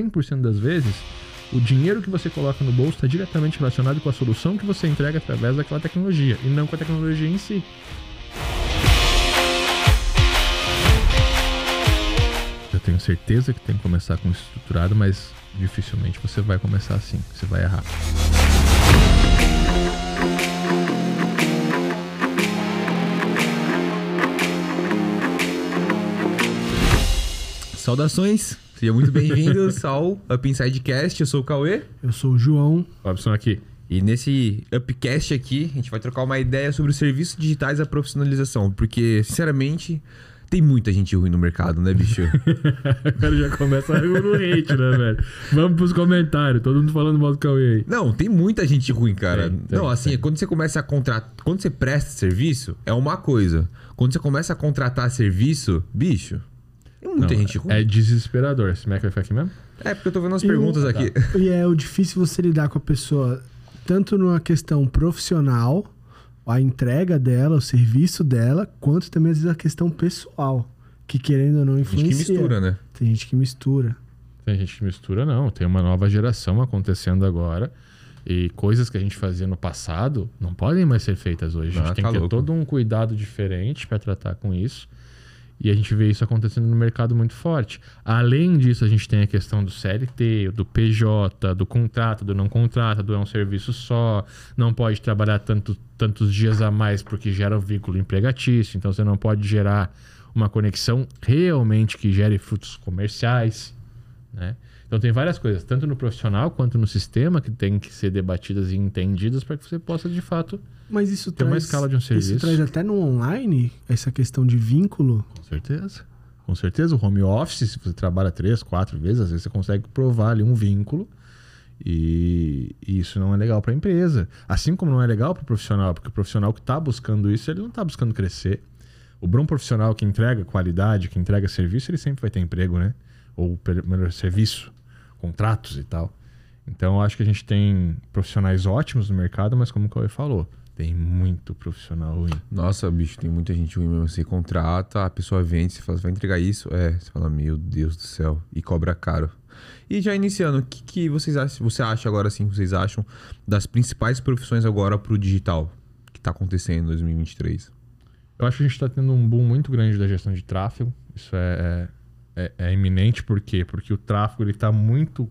100% das vezes, o dinheiro que você coloca no bolso está diretamente relacionado com a solução que você entrega através daquela tecnologia e não com a tecnologia em si. Eu tenho certeza que tem que começar com estruturado, mas dificilmente você vai começar assim, você vai errar. Saudações, sejam muito bem-vindos ao Up Inside Cast. Eu sou o Cauê. Eu sou o João. Robson aqui. E nesse Upcast aqui, a gente vai trocar uma ideia sobre os serviços digitais e a profissionalização. Porque, sinceramente, tem muita gente ruim no mercado, né, bicho? o cara já começa no hate, né, velho? Vamos pros comentários, todo mundo falando mal do Cauê aí. Não, tem muita gente ruim, cara. Tem, tem, Não, assim, tem. quando você começa a contratar. Quando você presta serviço, é uma coisa. Quando você começa a contratar serviço, bicho, tem muita Não, gente ruim. É desesperador. Esse Mac vai ficar aqui mesmo? É, porque eu tô vendo umas E o- perguntas aqui. E é o difícil você lidar com a pessoa, tanto numa questão profissional, a entrega dela, o serviço dela, quanto também às vezes a questão pessoal, que querendo ou não A gente que influencia. mistura, né? Tem gente que mistura. Tem gente que mistura, não. Tem uma nova geração acontecendo agora. E coisas que a gente fazia no passado não podem mais ser feitas hoje. A Ah, gente tem tá que ter todo um cuidado diferente para tratar com isso. E a gente vê isso acontecendo no mercado muito forte. Além disso, a gente tem a questão do CLT, do PJ, do contrato, do não contrato, do é um serviço só, não pode trabalhar tanto, tantos dias a mais porque gera um vínculo empregatício, então você não pode gerar uma conexão realmente que gere frutos comerciais. Né? Então tem várias coisas, tanto no profissional quanto no sistema, que tem que ser debatidas e entendidas para que você possa, de fato, Mas isso Tem traz. uma escala de um serviço. Isso traz até no online essa questão de vínculo. Com certeza. Com certeza, o home office, se você trabalha três, quatro vezes, às vezes você consegue provar ali um vínculo. E, isso não é legal para a empresa. Assim como não é legal para o profissional, porque o profissional que está buscando isso, ele não está buscando crescer. O bom profissional que entrega qualidade, que entrega serviço, ele sempre vai ter emprego, né? Ou melhor serviço, contratos e tal. Então, eu acho que a gente tem profissionais ótimos no mercado, mas como o Cauê falou, tem muito profissional ruim. Nossa, bicho, tem muita gente ruim mesmo. Você contrata, a pessoa vende, você fala, vai entregar isso? É, você fala, meu Deus do céu, e cobra caro. E já iniciando, o que, que vocês acham, você acha agora assim, vocês acham das principais profissões agora pro digital que tá acontecendo em 2023? Eu acho que a gente está tendo um boom muito grande da gestão de tráfego. Isso é, é, é iminente, por quê? Porque o tráfego está muito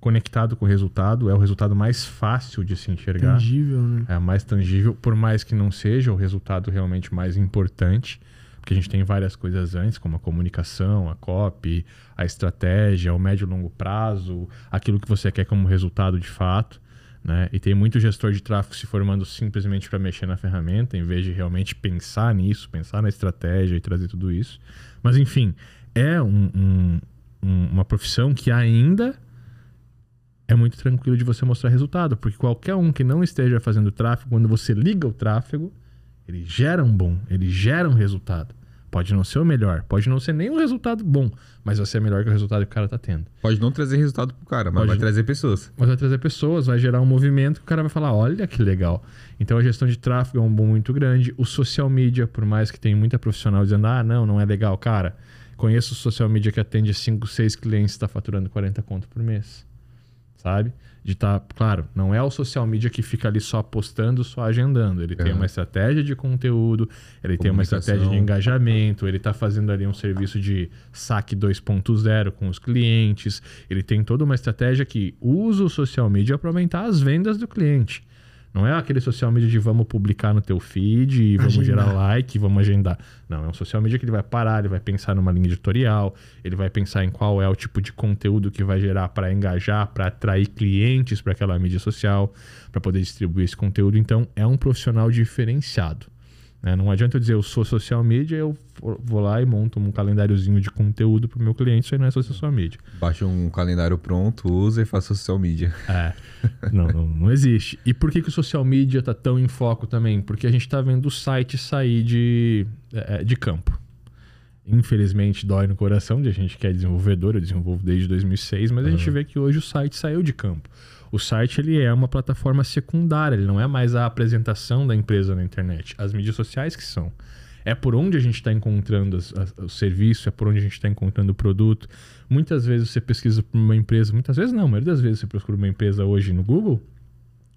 conectado com o resultado, é o resultado mais fácil de se enxergar. Tangível, né? É mais tangível, por mais que não seja o resultado realmente mais importante, porque a gente tem várias coisas antes, como a comunicação, a copy, a estratégia, o médio e longo prazo, aquilo que você quer como resultado de fato. Né? E tem muito gestor de tráfego se formando simplesmente para mexer na ferramenta, em vez de realmente pensar nisso, pensar na estratégia e trazer tudo isso. Mas, enfim, é um- um- um- uma profissão que ainda é muito tranquilo de você mostrar resultado, porque qualquer um que não esteja fazendo tráfego, quando você liga o tráfego, ele gera um bom, ele gera um resultado. Pode não ser o melhor, pode não ser nem um resultado bom, mas vai ser melhor que o resultado que o cara está tendo. Pode não trazer resultado pro cara, mas Pode vai trazer pessoas. Mas vai trazer pessoas, vai gerar um movimento que o cara vai falar: olha que legal. Então a gestão de tráfego é um boom muito grande. O social media, por mais que tenha muita profissional dizendo: ah, não, não é legal, cara. Conheço o social media que atende 5, 6 clientes e está faturando 40 conto por mês. Sabe? De estar, claro, não é o social media que fica ali só postando, só agendando. Ele tem Aham. uma estratégia de conteúdo, ele tem uma estratégia de engajamento, ele está fazendo ali um serviço de saque 2.0 com os clientes, ele tem toda uma estratégia que usa o social media para aumentar as vendas do cliente. Não é aquele social media de vamos publicar no teu feed vamos Agendar. gerar like, vamos agendar. Não, é um social media que ele vai parar, ele vai pensar numa linha editorial, ele vai pensar em qual é o tipo de conteúdo que vai gerar para engajar, para atrair clientes para aquela mídia social, para poder distribuir esse conteúdo. Então, é um profissional diferenciado. Né? Não adianta eu dizer eu sou social media, eu vou lá e monto um calendáriozinho de conteúdo para o meu cliente, isso aí não é só social media. Baixa um calendário pronto, usa e faz social media. É. Não, não, não existe. E por que, que o social media tá tão em foco também? Porque a gente tá vendo o site sair de, é, de campo. Infelizmente, dói no coração de a gente que é desenvolvedor, eu desenvolvo desde 2006, mas a gente vê que hoje o site saiu de campo. O site ele é uma plataforma secundária, ele não é mais a apresentação da empresa na internet. As mídias sociais que são. É por onde a gente está encontrando as- as- o serviço, é por onde a gente está encontrando o produto. Muitas vezes você pesquisa por uma empresa, muitas vezes não, a maioria das vezes você procura uma empresa hoje no Google,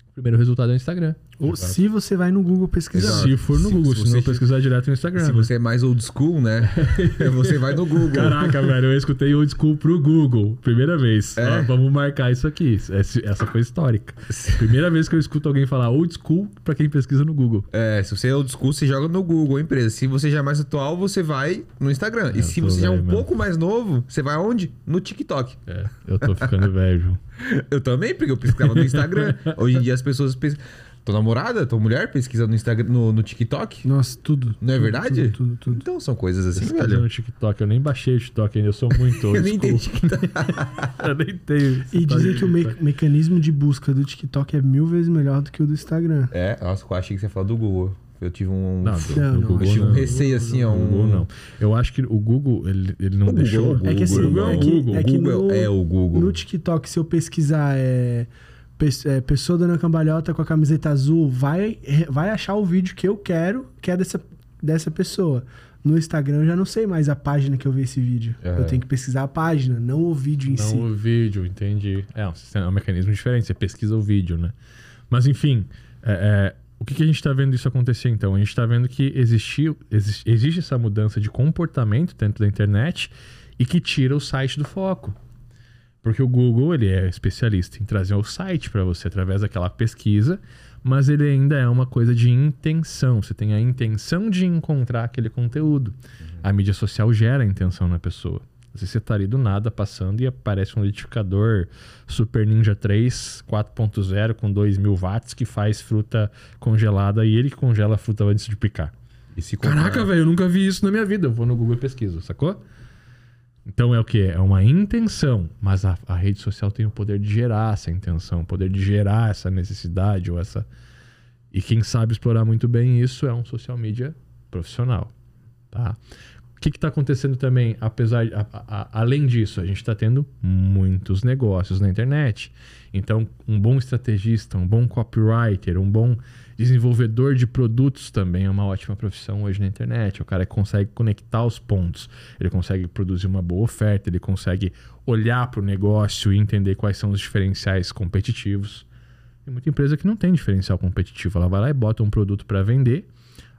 o primeiro resultado é o Instagram. Ou se você vai no Google pesquisar. Exato. Se for no Se- Google, se se, não você- pesquisar direto no Instagram. Se né? você é mais old school, né? você vai no Google. Caraca, velho, eu escutei old school pro Google. Primeira vez. É? Ó, vamos marcar isso aqui. Essa, foi histórica. Primeira vez que eu escuto alguém falar old school pra quem pesquisa no Google. É, se você é old school, você joga no Google, empresa. Se você já é mais atual, você vai no Instagram. e Eu se você já é um pouco mais novo, você vai aonde? No TikTok. É, eu tô ficando velho. Eu também, porque eu pesquisava no Instagram. Hoje em dia as pessoas pesquisam. Tua namorada, tua mulher pesquisa no Instagram, no, no TikTok? Nossa, tudo. Não é Tudo, verdade? Tudo, tudo, tudo. Então são coisas assim, Pesquisando velho. no TikTok. Eu nem baixei o TikTok ainda, eu sou muito old Eu nem tenho TikTok. eu nem tenho. E dizem que o me- mecanismo de busca do TikTok é mil vezes melhor do que o do Instagram. É, nossa, eu achei que você ia falar do Google. Eu tive um. Não, do, Não, não, Google eu tive um receio assim, ó. O Google Um... não. Eu acho que o Google, ele, ele não O deixou. Google, É que assim, o Google é o que, Google. é que Google no, é o Google. no TikTok, se eu pesquisar pe- é, pessoa dando a cambalhota com a camiseta azul, vai, vai achar o vídeo que eu quero, que é dessa, dessa pessoa. No Instagram eu já não sei mais a página que eu vi esse vídeo. É. Eu tenho que pesquisar a página, não o vídeo em Não si. o vídeo, entendi. É um, sistema- é um mecanismo diferente, você pesquisa o vídeo, né? Mas enfim, é, é, o que, que a gente está vendo isso acontecer então? A gente está vendo que existiu, existe, existe essa mudança de comportamento dentro da internet e que tira o site do foco. Porque o Google ele é especialista em trazer o site para você através daquela pesquisa, mas ele ainda é uma coisa de intenção. Você tem a intenção de encontrar aquele conteúdo. A mídia social gera a intenção na pessoa. Às vezes você tá ali do nada passando e aparece um liquidificador Super Ninja 3 4.0 com 2000 watts que faz fruta congelada e ele que congela a fruta antes de picar. Comprar- Caraca, velho, eu nunca vi isso na minha vida. Eu vou no Google e pesquiso, sacou? Então é o que? É uma intenção, mas a, a rede social tem o poder de gerar essa intenção, o poder de gerar essa necessidade ou essa. E quem sabe explorar muito bem isso é um social media profissional, tá? O que está acontecendo também, apesar, a- a- além disso, a gente está tendo muitos negócios na internet. Então, um bom estrategista, um bom copywriter, um bom desenvolvedor de produtos também é uma ótima profissão hoje na internet. O cara consegue conectar os pontos, ele consegue produzir uma boa oferta, ele consegue olhar para o negócio e entender quais são os diferenciais competitivos. Tem muita empresa que não tem diferencial competitivo. Ela vai lá e bota um produto para vender,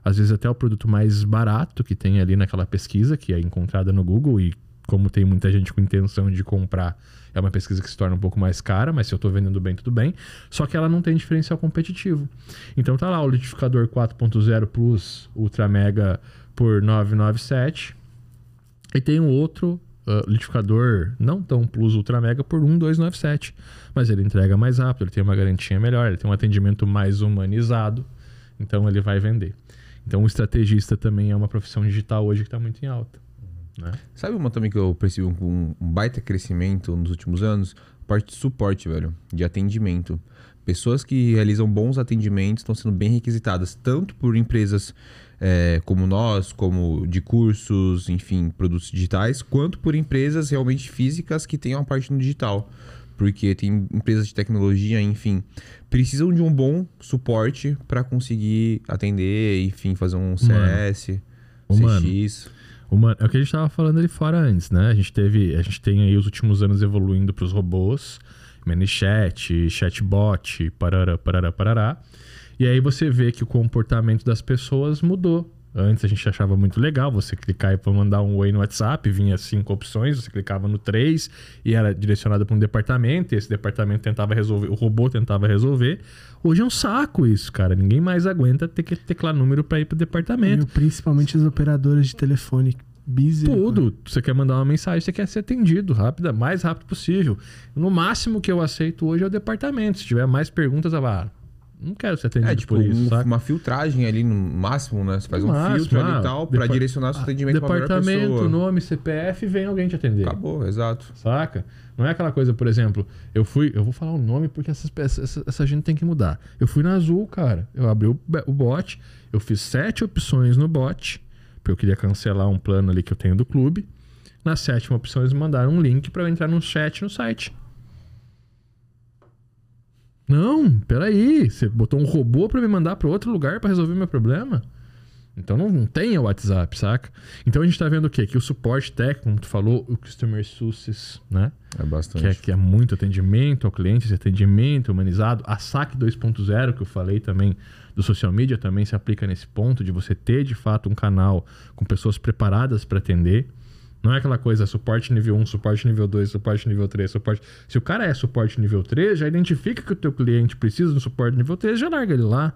às vezes até o produto mais barato que tem ali naquela pesquisa, que é encontrada no Google e como tem muita gente com intenção de comprar, é uma pesquisa que se torna um pouco mais cara, mas se eu estou vendendo bem, tudo bem. Só que ela não tem diferencial competitivo. Então tá lá o liquidificador 4.0 Plus Ultra Mega por 997 e tem um outro ah, liquidificador não tão Plus Ultra Mega por 1297. Mas ele entrega mais rápido, ele tem uma garantia melhor, ele tem um atendimento mais humanizado, então ele vai vender. Então o estrategista também é uma profissão digital hoje que está muito em alta. Né? Sabe uma também que eu percebi um, um baita crescimento nos últimos anos? Parte de suporte, velho. De atendimento. Pessoas que realizam bons atendimentos estão sendo bem requisitadas, tanto por empresas é, como nós, como de cursos, enfim, produtos digitais, quanto por empresas realmente físicas que tenham a parte no digital. Porque tem empresas de tecnologia, enfim, precisam de um bom suporte para conseguir atender, enfim, fazer um CS, Humano. CX. Uma, é o que a gente estava falando ali fora antes, né? A gente teve, a gente tem aí os últimos anos evoluindo para os robôs, ManyChat, chatbot, parará, parará, parará. E aí você vê que o comportamento das pessoas mudou. Antes a gente achava muito legal você clicar para mandar um oi no WhatsApp, vinha cinco opções, você clicava no três e era direcionado para um departamento, e esse departamento tentava resolver, o robô tentava resolver. Hoje é um saco isso, cara. Ninguém mais aguenta ter que teclar número para ir para o departamento. Meu, principalmente as operadoras de telefone. Busy. Tudo. Você quer mandar uma mensagem, você quer ser atendido rápida, mais rápido possível. No máximo que eu aceito hoje é o departamento. Se tiver mais perguntas, ah, não quero ser atendido É, tipo, por isso, um- saca? uma filtragem ali no máximo, né? Você faz No um máximo, filtro ali ah, e tal pra depa- direcionar seu atendimento pra melhor Departamento, nome, CPF, vem alguém te atender. Acabou, exato. Saca? Não é aquela coisa, por exemplo, eu fui. Eu vou falar o nome porque essas, essa, essa gente tem que mudar. Eu fui na Azul, cara. Eu abri o, o bot, eu fiz sete opções no bot, porque eu queria cancelar um plano ali que eu tenho do clube. Na sétima opção, eles mandaram um link para eu entrar no chat no site. Não, peraí. Você botou um robô para me mandar para outro lugar para resolver meu problema? Então não, não tem o WhatsApp, saca? Então a gente tá vendo o quê? Que o suporte técnico, como tu falou, o Customer Success, né? É bastante. Que é, que é muito atendimento ao cliente, esse atendimento humanizado. A SAC 2.0, que eu falei também do social media, também se aplica nesse ponto de você ter de fato um canal com pessoas preparadas para atender. Não é aquela coisa suporte nível 1, suporte nível 2, suporte nível 3, suporte. Se o cara é suporte nível 3, já identifica que o teu cliente precisa do suporte nível 3, já larga ele lá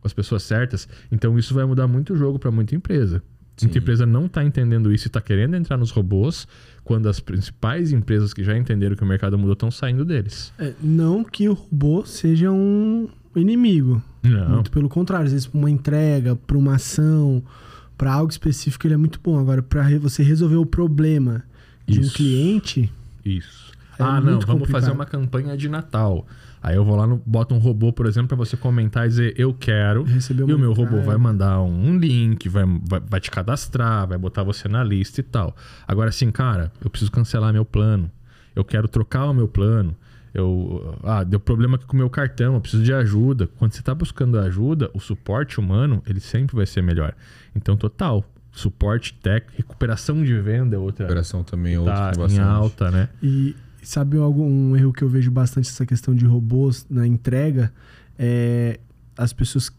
com as pessoas certas. Então isso vai mudar muito o jogo para muita empresa. Sim. Muita empresa não está entendendo isso e está querendo entrar nos robôs quando as principais empresas que já entenderam que o mercado mudou estão saindo deles. É, não que o robô seja um inimigo. Não. Muito pelo contrário, às vezes para uma entrega, para uma ação, para algo específico ele é muito bom. Agora, para você resolver o problema de um Isso. cliente, Isso. É ah, não, vamos complicado. fazer uma campanha de Natal. Aí eu vou lá, no, boto um robô, por exemplo, para você comentar e dizer eu quero. E o meu robô vai mandar um, um link, vai, vai, vai te cadastrar, vai botar você na lista e tal. Agora, assim, cara, eu preciso cancelar meu plano. Eu quero trocar o meu plano. Eu, ah, deu problema aqui com o meu cartão, eu preciso de ajuda. Quando você está buscando ajuda, o suporte humano, ele sempre vai ser melhor. Então, total. Suporte técnico, recuperação de venda é outra. Operação também é outro Tá que em bastante. alta, né? E sabe algum um erro que eu vejo bastante essa questão de robôs na entrega? É as pessoas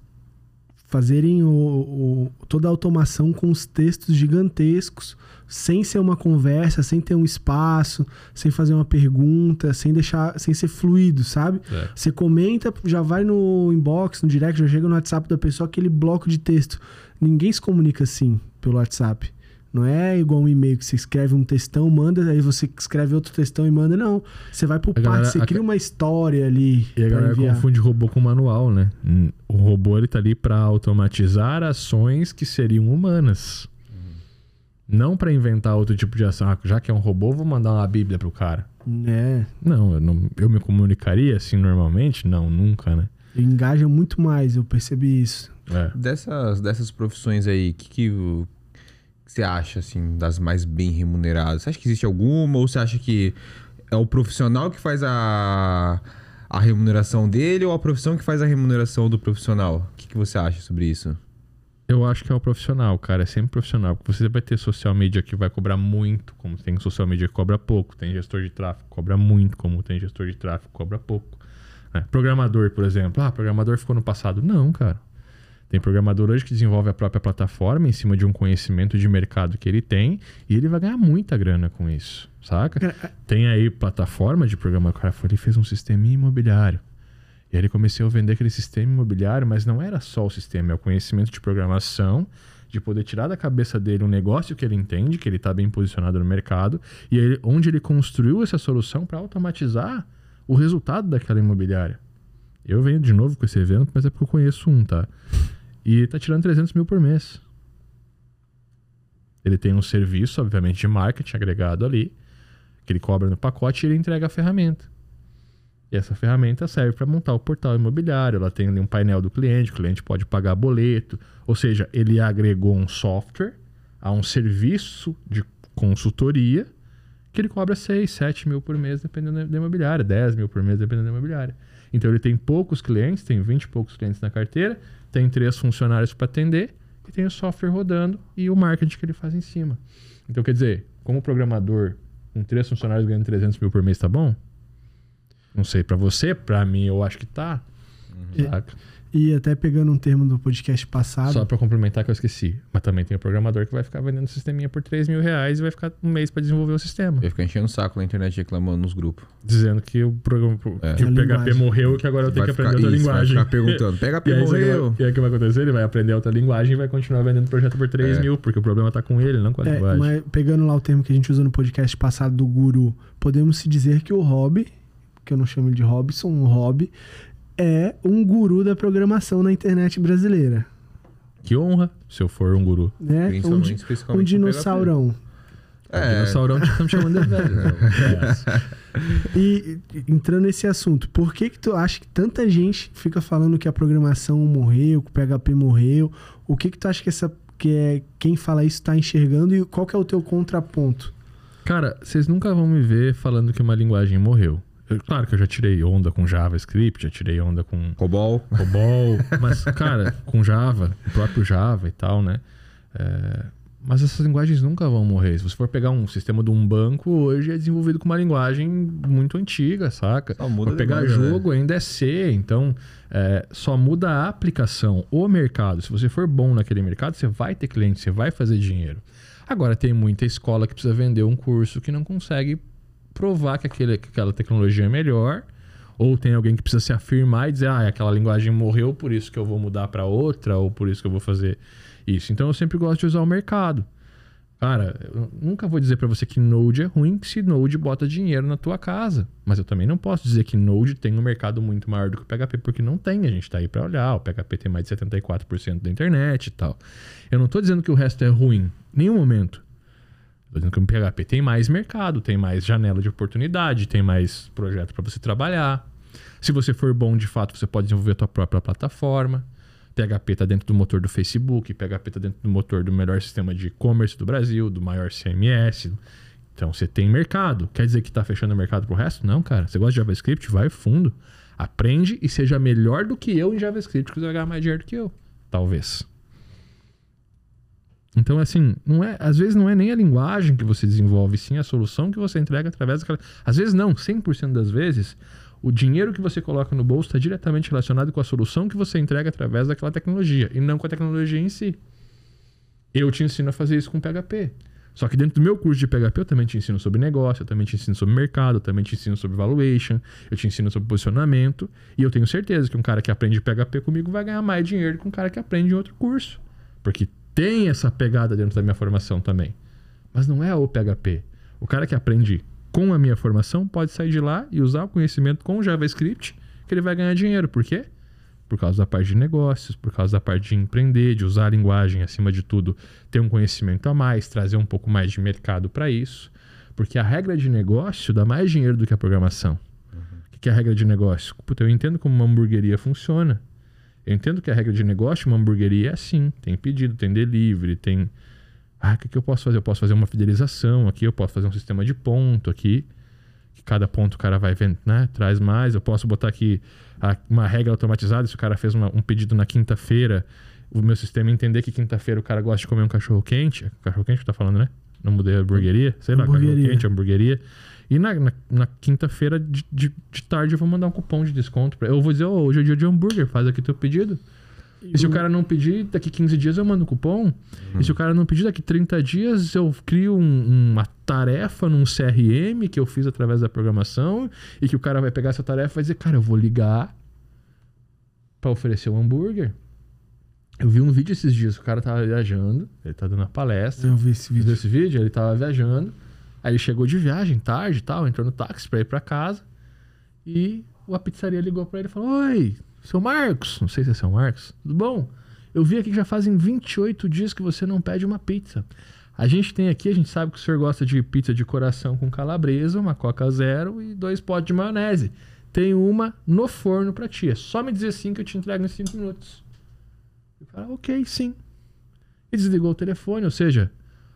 fazerem o, o- toda a automação com os textos gigantescos, sem ser uma conversa, sem ter um espaço, sem fazer uma pergunta, sem deixar, sem ser fluido, sabe? É. Você comenta, já vai no inbox, no direct, já chega no WhatsApp da pessoa aquele bloco de texto. Ninguém se comunica assim pelo WhatsApp. Não é igual um e-mail que você escreve um textão, manda, aí você escreve outro textão e manda. Não. Você vai pro parte, você a- cria uma história ali E a galera enviar. confunde robô com manual, né? O robô ele tá ali para automatizar ações que seriam humanas. Não para inventar outro tipo de ação. Ah, já que é um robô, vou mandar uma bíblia pro cara. É, Não, eu, não, eu me comunicaria assim normalmente? Não, nunca, né? engaja muito mais, eu percebi isso. É. Dessas, dessas profissões aí, o que, que você acha, assim, das mais bem remuneradas? Você acha que existe alguma? Ou você acha que é o profissional que faz a, a remuneração dele ou a profissão que faz a remuneração do profissional? O que, que você acha sobre isso? Eu acho que é o profissional, cara. É sempre profissional. Porque você vai ter social media que vai cobrar muito, como tem social media que cobra pouco. Tem gestor de tráfego que cobra muito, como tem gestor de tráfego que cobra pouco. né? Programador, por exemplo. Ah, programador ficou no passado. Não, cara. Tem programador hoje que desenvolve a própria plataforma em cima de um conhecimento de mercado que ele tem e ele vai ganhar muita grana com isso, saca? Tem aí plataforma de programa. O cara foi, ele fez um sistema imobiliário. E aí ele começou a vender aquele sistema imobiliário, mas não era só o sistema, é o conhecimento de programação, de poder tirar da cabeça dele um negócio que ele entende, que ele está bem posicionado no mercado, e onde ele construiu essa solução para automatizar o resultado daquela imobiliária. Eu venho de novo com esse evento, mas é porque eu conheço um, tá? E tá tirando 300 mil por mês. Ele tem um serviço, obviamente, de marketing agregado ali, que ele cobra no pacote e ele entrega a ferramenta. E essa ferramenta serve para montar o portal imobiliário. Ela tem ali um painel do cliente, o cliente pode pagar boleto. Ou seja, ele agregou um software a um serviço de consultoria que ele cobra 6, 7 mil por mês, dependendo da imobiliária, 10 mil por mês, dependendo da imobiliária. Então ele tem poucos clientes, tem 20 e poucos clientes na carteira, tem três funcionários para atender e tem o software rodando e o marketing que ele faz em cima. Então, quer dizer, como programador, com três funcionários ganhando 300 mil por mês, tá bom? Não sei, pra você, pra mim, eu acho que tá. Saca? E até pegando um termo do podcast passado, Só pra complementar que eu esqueci. Mas também tem o programador que vai ficar vendendo sisteminha por 3 mil reais e vai ficar um mês pra desenvolver o sistema. Eu ia ficar enchendo o saco na internet reclamando nos grupos. Dizendo que o, programa, É. que o PHP linguagem. morreu e que agora eu tenho Vai que aprender ficar- outra isso, vai linguagem. ficar perguntando, PHP E o morreu. vai- e aí o que vai acontecer? Ele vai aprender outra linguagem e vai continuar vendendo projeto por 3 É. mil, porque o problema tá com ele, não com a É, linguagem. mas pegando lá o termo que a gente usou no podcast passado do guru, podemos se dizer que o hobby, que eu não chamo ele de Robson, um hobby, é um guru da programação na internet brasileira. Que honra se eu for um guru. Né? Um, Principalmente, especificamente um no dinossaurão. É. É. Dinossaurão que estamos chamando de velho. né? É. E e, entrando nesse assunto, por que que tu acha que tanta gente fica falando que a programação morreu, que o PHP morreu? O que que tu acha que essa que é quem fala isso está enxergando e qual que é o teu contraponto? Cara, vocês nunca vão me ver falando que uma linguagem morreu. Eu- claro que eu já tirei onda com JavaScript, já tirei onda com Cobol. COBOL, mas, cara, com Java, o próprio Java e tal, né? É, mas essas linguagens nunca vão morrer. Se você for pegar um sistema de um banco, hoje é desenvolvido com uma linguagem muito antiga, saca? Só muda pegar demais, né? jogo ainda é C, então é, só muda a aplicação, o mercado. Se você for bom naquele mercado, você vai ter cliente, você vai fazer dinheiro. Agora, tem muita escola que precisa vender um curso que não consegue provar que, aquele, que aquela tecnologia é melhor. Ou tem alguém que precisa se afirmar e dizer, ah, aquela linguagem morreu, por isso que eu vou mudar para outra, ou por isso que eu vou fazer isso. Então eu sempre gosto de usar o mercado. Cara, eu nunca vou dizer para você que Node é ruim se Node bota dinheiro na tua casa. Mas eu também não posso dizer que Node tem um mercado muito maior do que o PHP, porque não tem. A gente tá aí para olhar. O PHP tem mais de 74% da internet e tal. Eu não tô dizendo que o resto é ruim. Em nenhum momento. Tô dizendo que o PHP tem mais mercado, tem mais janela de oportunidade, tem mais projeto para você trabalhar. Se você for bom de fato, você pode desenvolver a tua própria plataforma. PHP está dentro do motor do Facebook, PHP está dentro do motor do melhor sistema de e-commerce do Brasil, do maior CMS. Então você tem mercado. Quer dizer que está fechando o mercado pro resto? Não, cara. Você gosta de JavaScript? Vai fundo. Aprende e seja melhor do que eu em JavaScript, que você vai ganhar mais dinheiro do que eu. Talvez. Então, assim, não é, às vezes não é nem a linguagem que você desenvolve, sim a solução que você entrega através daquela. Às vezes não, 100% das vezes, o dinheiro que você coloca no bolso está diretamente relacionado com a solução que você entrega através daquela tecnologia e não com a tecnologia em si. Eu te ensino a fazer isso com PHP. Só que dentro do meu curso de PHP eu também te ensino sobre negócio, eu também te ensino sobre mercado, eu também te ensino sobre valuation, eu te ensino sobre posicionamento. E eu tenho certeza que um cara que aprende PHP comigo vai ganhar mais dinheiro que um cara que aprende em outro curso. Porque tem essa pegada dentro da minha formação também. Mas não é o PHP. O cara que aprende com a minha formação pode sair de lá e usar o conhecimento com o JavaScript que ele vai ganhar dinheiro. Por quê? Por causa da parte de negócios, por causa da parte de empreender, de usar a linguagem acima de tudo, ter um conhecimento a mais, trazer um pouco mais de mercado para isso. Porque a regra de negócio dá mais dinheiro do que a programação. O que é a regra de negócio? Puta, eu entendo como uma hamburgueria funciona. Eu entendo que a regra de negócio, uma hamburgueria é assim: tem pedido, tem delivery, tem. Ah, o que, que eu posso fazer? Eu posso fazer uma fidelização aqui, eu posso fazer um sistema de ponto aqui. Que cada ponto o cara vai vendo, né? Traz mais. Eu posso botar aqui uma regra automatizada. Se o cara fez uma- um pedido na quinta-feira, o meu sistema entender que quinta-feira o cara gosta de comer um cachorro quente. É cachorro quente que tá falando, né? Não mudei a hamburgueria. Sei lá, cachorro quente, hamburgueria. E na, na, na quinta-feira de, de, de tarde eu vou mandar um cupom de desconto. Pra... Eu vou dizer, ô, hoje é dia de hambúrguer, faz aqui teu pedido. E se o cara não pedir, daqui 15 dias eu mando o cupom. E se o cara não pedir, daqui 30 dias eu crio um- uma tarefa num CRM que eu fiz através da programação e que o cara vai pegar essa tarefa e vai dizer, cara, eu vou ligar pra oferecer um hambúrguer. Eu vi um vídeo esses dias, o cara tava viajando, ele tá dando a palestra. Eu vi esse Viu vídeo. esse vídeo? Ele tava viajando. Aí ele chegou de viagem, tarde e tal, entrou no táxi pra ir pra casa. E a pizzaria ligou pra ele e falou: Oi, seu Marcos. Não sei se é seu Marcos. Tudo bom? Eu vi aqui que já fazem 28 dias que você não pede uma pizza. A gente tem aqui, a gente sabe que o senhor gosta de pizza de coração com calabresa, uma Coca Zero e dois potes de maionese. Tem uma no forno pra ti. É só me dizer sim que eu te entrego em 5 minutos. O cara, ok, sim. E desligou o telefone, ou seja,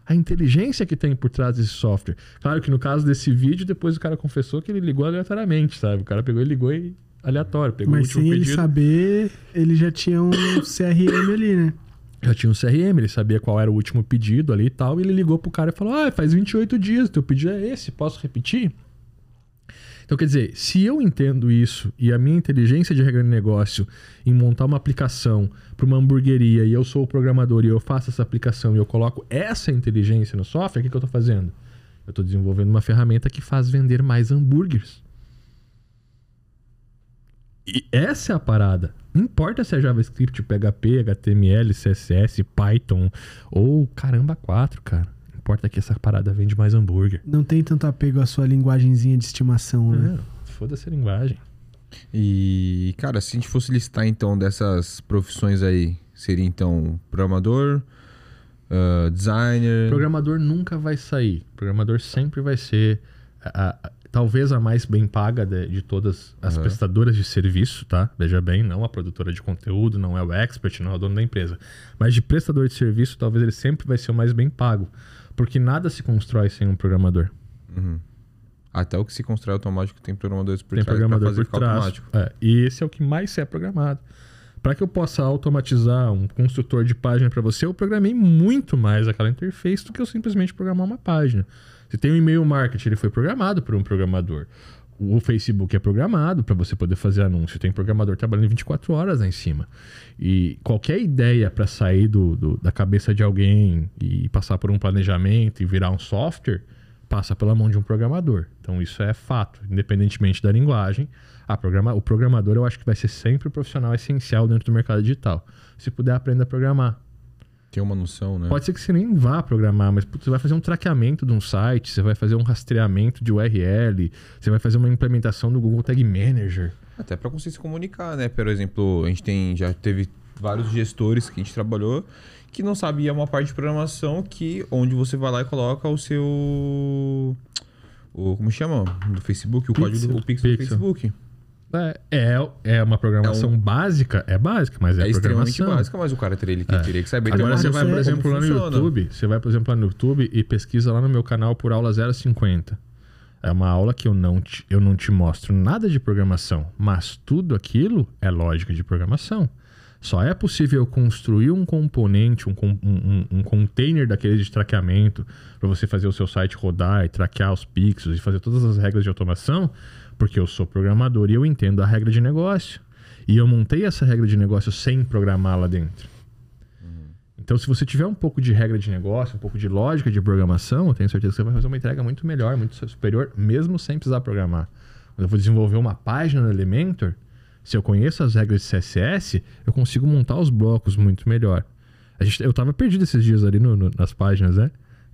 a inteligência que tem por trás desse software. Claro que no caso desse vídeo, depois o cara confessou que ele ligou aleatoriamente, sabe? O cara pegou e ligou e aleatório, pegou o Mas último sem ele pedido. saber, ele já tinha um CRM ali, né? Já tinha um CRM, ele sabia qual era o último pedido ali e tal, e ele ligou pro cara e falou: Ah, faz 28 dias, teu pedido é esse, posso repetir? Então, quer dizer, se eu entendo isso e a minha inteligência de regra de negócio em montar uma aplicação para uma hamburgueria e eu sou o programador e eu faço essa aplicação e eu coloco essa inteligência no software, o que, que eu estou fazendo? Eu estou desenvolvendo uma ferramenta que faz vender mais hambúrgueres. E essa é a parada. Não importa se é JavaScript, PHP, HTML, CSS, Python ou caramba 4, cara. Importa que essa parada vende mais hambúrguer. Não tem tanto apego à sua linguagenzinha de estimação, né? É, Foda-se a linguagem. E, cara, se a gente fosse listar então dessas profissões aí, seria então programador, ah, designer. Programador nunca vai sair. Programador sempre vai ser a- a- talvez a mais bem paga de, de todas as Aham. prestadoras de serviço, tá? Veja bem, não a produtora de conteúdo, não é o expert, não é o dono da empresa. Mas de prestador de serviço, talvez ele sempre vai ser o mais bem pago. Porque nada se constrói sem um programador. Uhum. Até o que se constrói automático tem programadores por Tem trás programador fazer por ficar trás. automático. É, e esse é o que mais é programado. Para que eu possa automatizar um construtor de página para você, eu programei muito mais aquela interface do que eu simplesmente programar uma página. Se tem um e-mail marketing, ele foi programado por um programador. O Facebook é programado para você poder fazer anúncio. Tem programador trabalhando 24 horas lá em cima. E qualquer ideia para sair do, do- da cabeça de alguém e passar por um planejamento e virar um software, passa pela mão de um programador. Então isso é fato, independentemente da linguagem. Programa, o programador eu acho que vai ser sempre o profissional essencial dentro do mercado digital. Se puder, aprenda a programar. Tem uma noção, né? Pode ser que você nem vá programar, mas putz, você vai fazer um traqueamento de um site, você vai fazer um rastreamento de URL, você vai fazer uma implementação do Google Tag Manager. Até para conseguir se comunicar, né? Por exemplo, a gente tem já teve vários gestores que a gente trabalhou que não sabia uma parte de programação que onde você vai lá e coloca o seu o como chama do Facebook, o código do o pixel, do Pixel. Facebook. É, é, é uma programação básica, é básica, mas é, É, extremamente básica, mas o cara teria, ele teria que saber Agora você vai, você- por exemplo, lá no funciona. YouTube, você vai, por exemplo, lá no YouTube e pesquisa lá no meu canal por aula 050. É uma aula que eu não te, eu não te mostro nada de programação, mas tudo aquilo é lógica de programação. Só é possível construir um componente, um, um, um- um container daqueles de traqueamento para você fazer o seu site rodar e traquear os pixels e fazer todas as regras de automação, porque eu sou programador e eu entendo a regra de negócio. E eu montei essa regra de negócio sem programar lá dentro. Então, se você tiver um pouco de regra de negócio, um pouco de lógica de programação, eu tenho certeza que você vai fazer uma entrega muito melhor, muito superior, mesmo sem precisar programar. Quando eu vou desenvolver uma página no Elementor, se eu conheço as regras de CSS, eu consigo montar os blocos muito melhor. Gente, eu estava perdido esses dias ali no- no- nas páginas, né?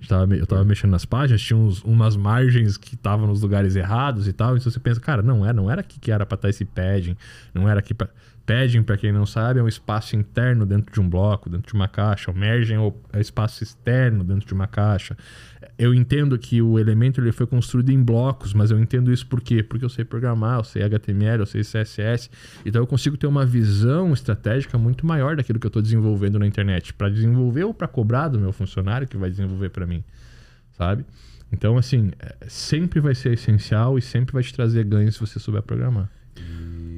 Tava eu estava mexendo nas páginas, tinha uns- umas margens que estavam nos lugares errados e tal. Então você pensa, cara, não é, não era aqui que era para estar esse padding, não era aqui para Padding, para quem não sabe, é um espaço interno dentro de um bloco, dentro de uma caixa. O margem é é o espaço externo dentro de uma caixa. Eu entendo que o elemento ele foi construído em blocos, mas eu entendo isso por quê? Porque eu sei programar, eu sei HTML, eu sei CSS. Então eu consigo ter uma visão estratégica muito maior daquilo que eu estou desenvolvendo na internet. Para desenvolver ou para cobrar do meu funcionário que vai desenvolver para mim, sabe? Então, assim, sempre vai ser essencial e sempre vai te trazer ganhos se você souber programar.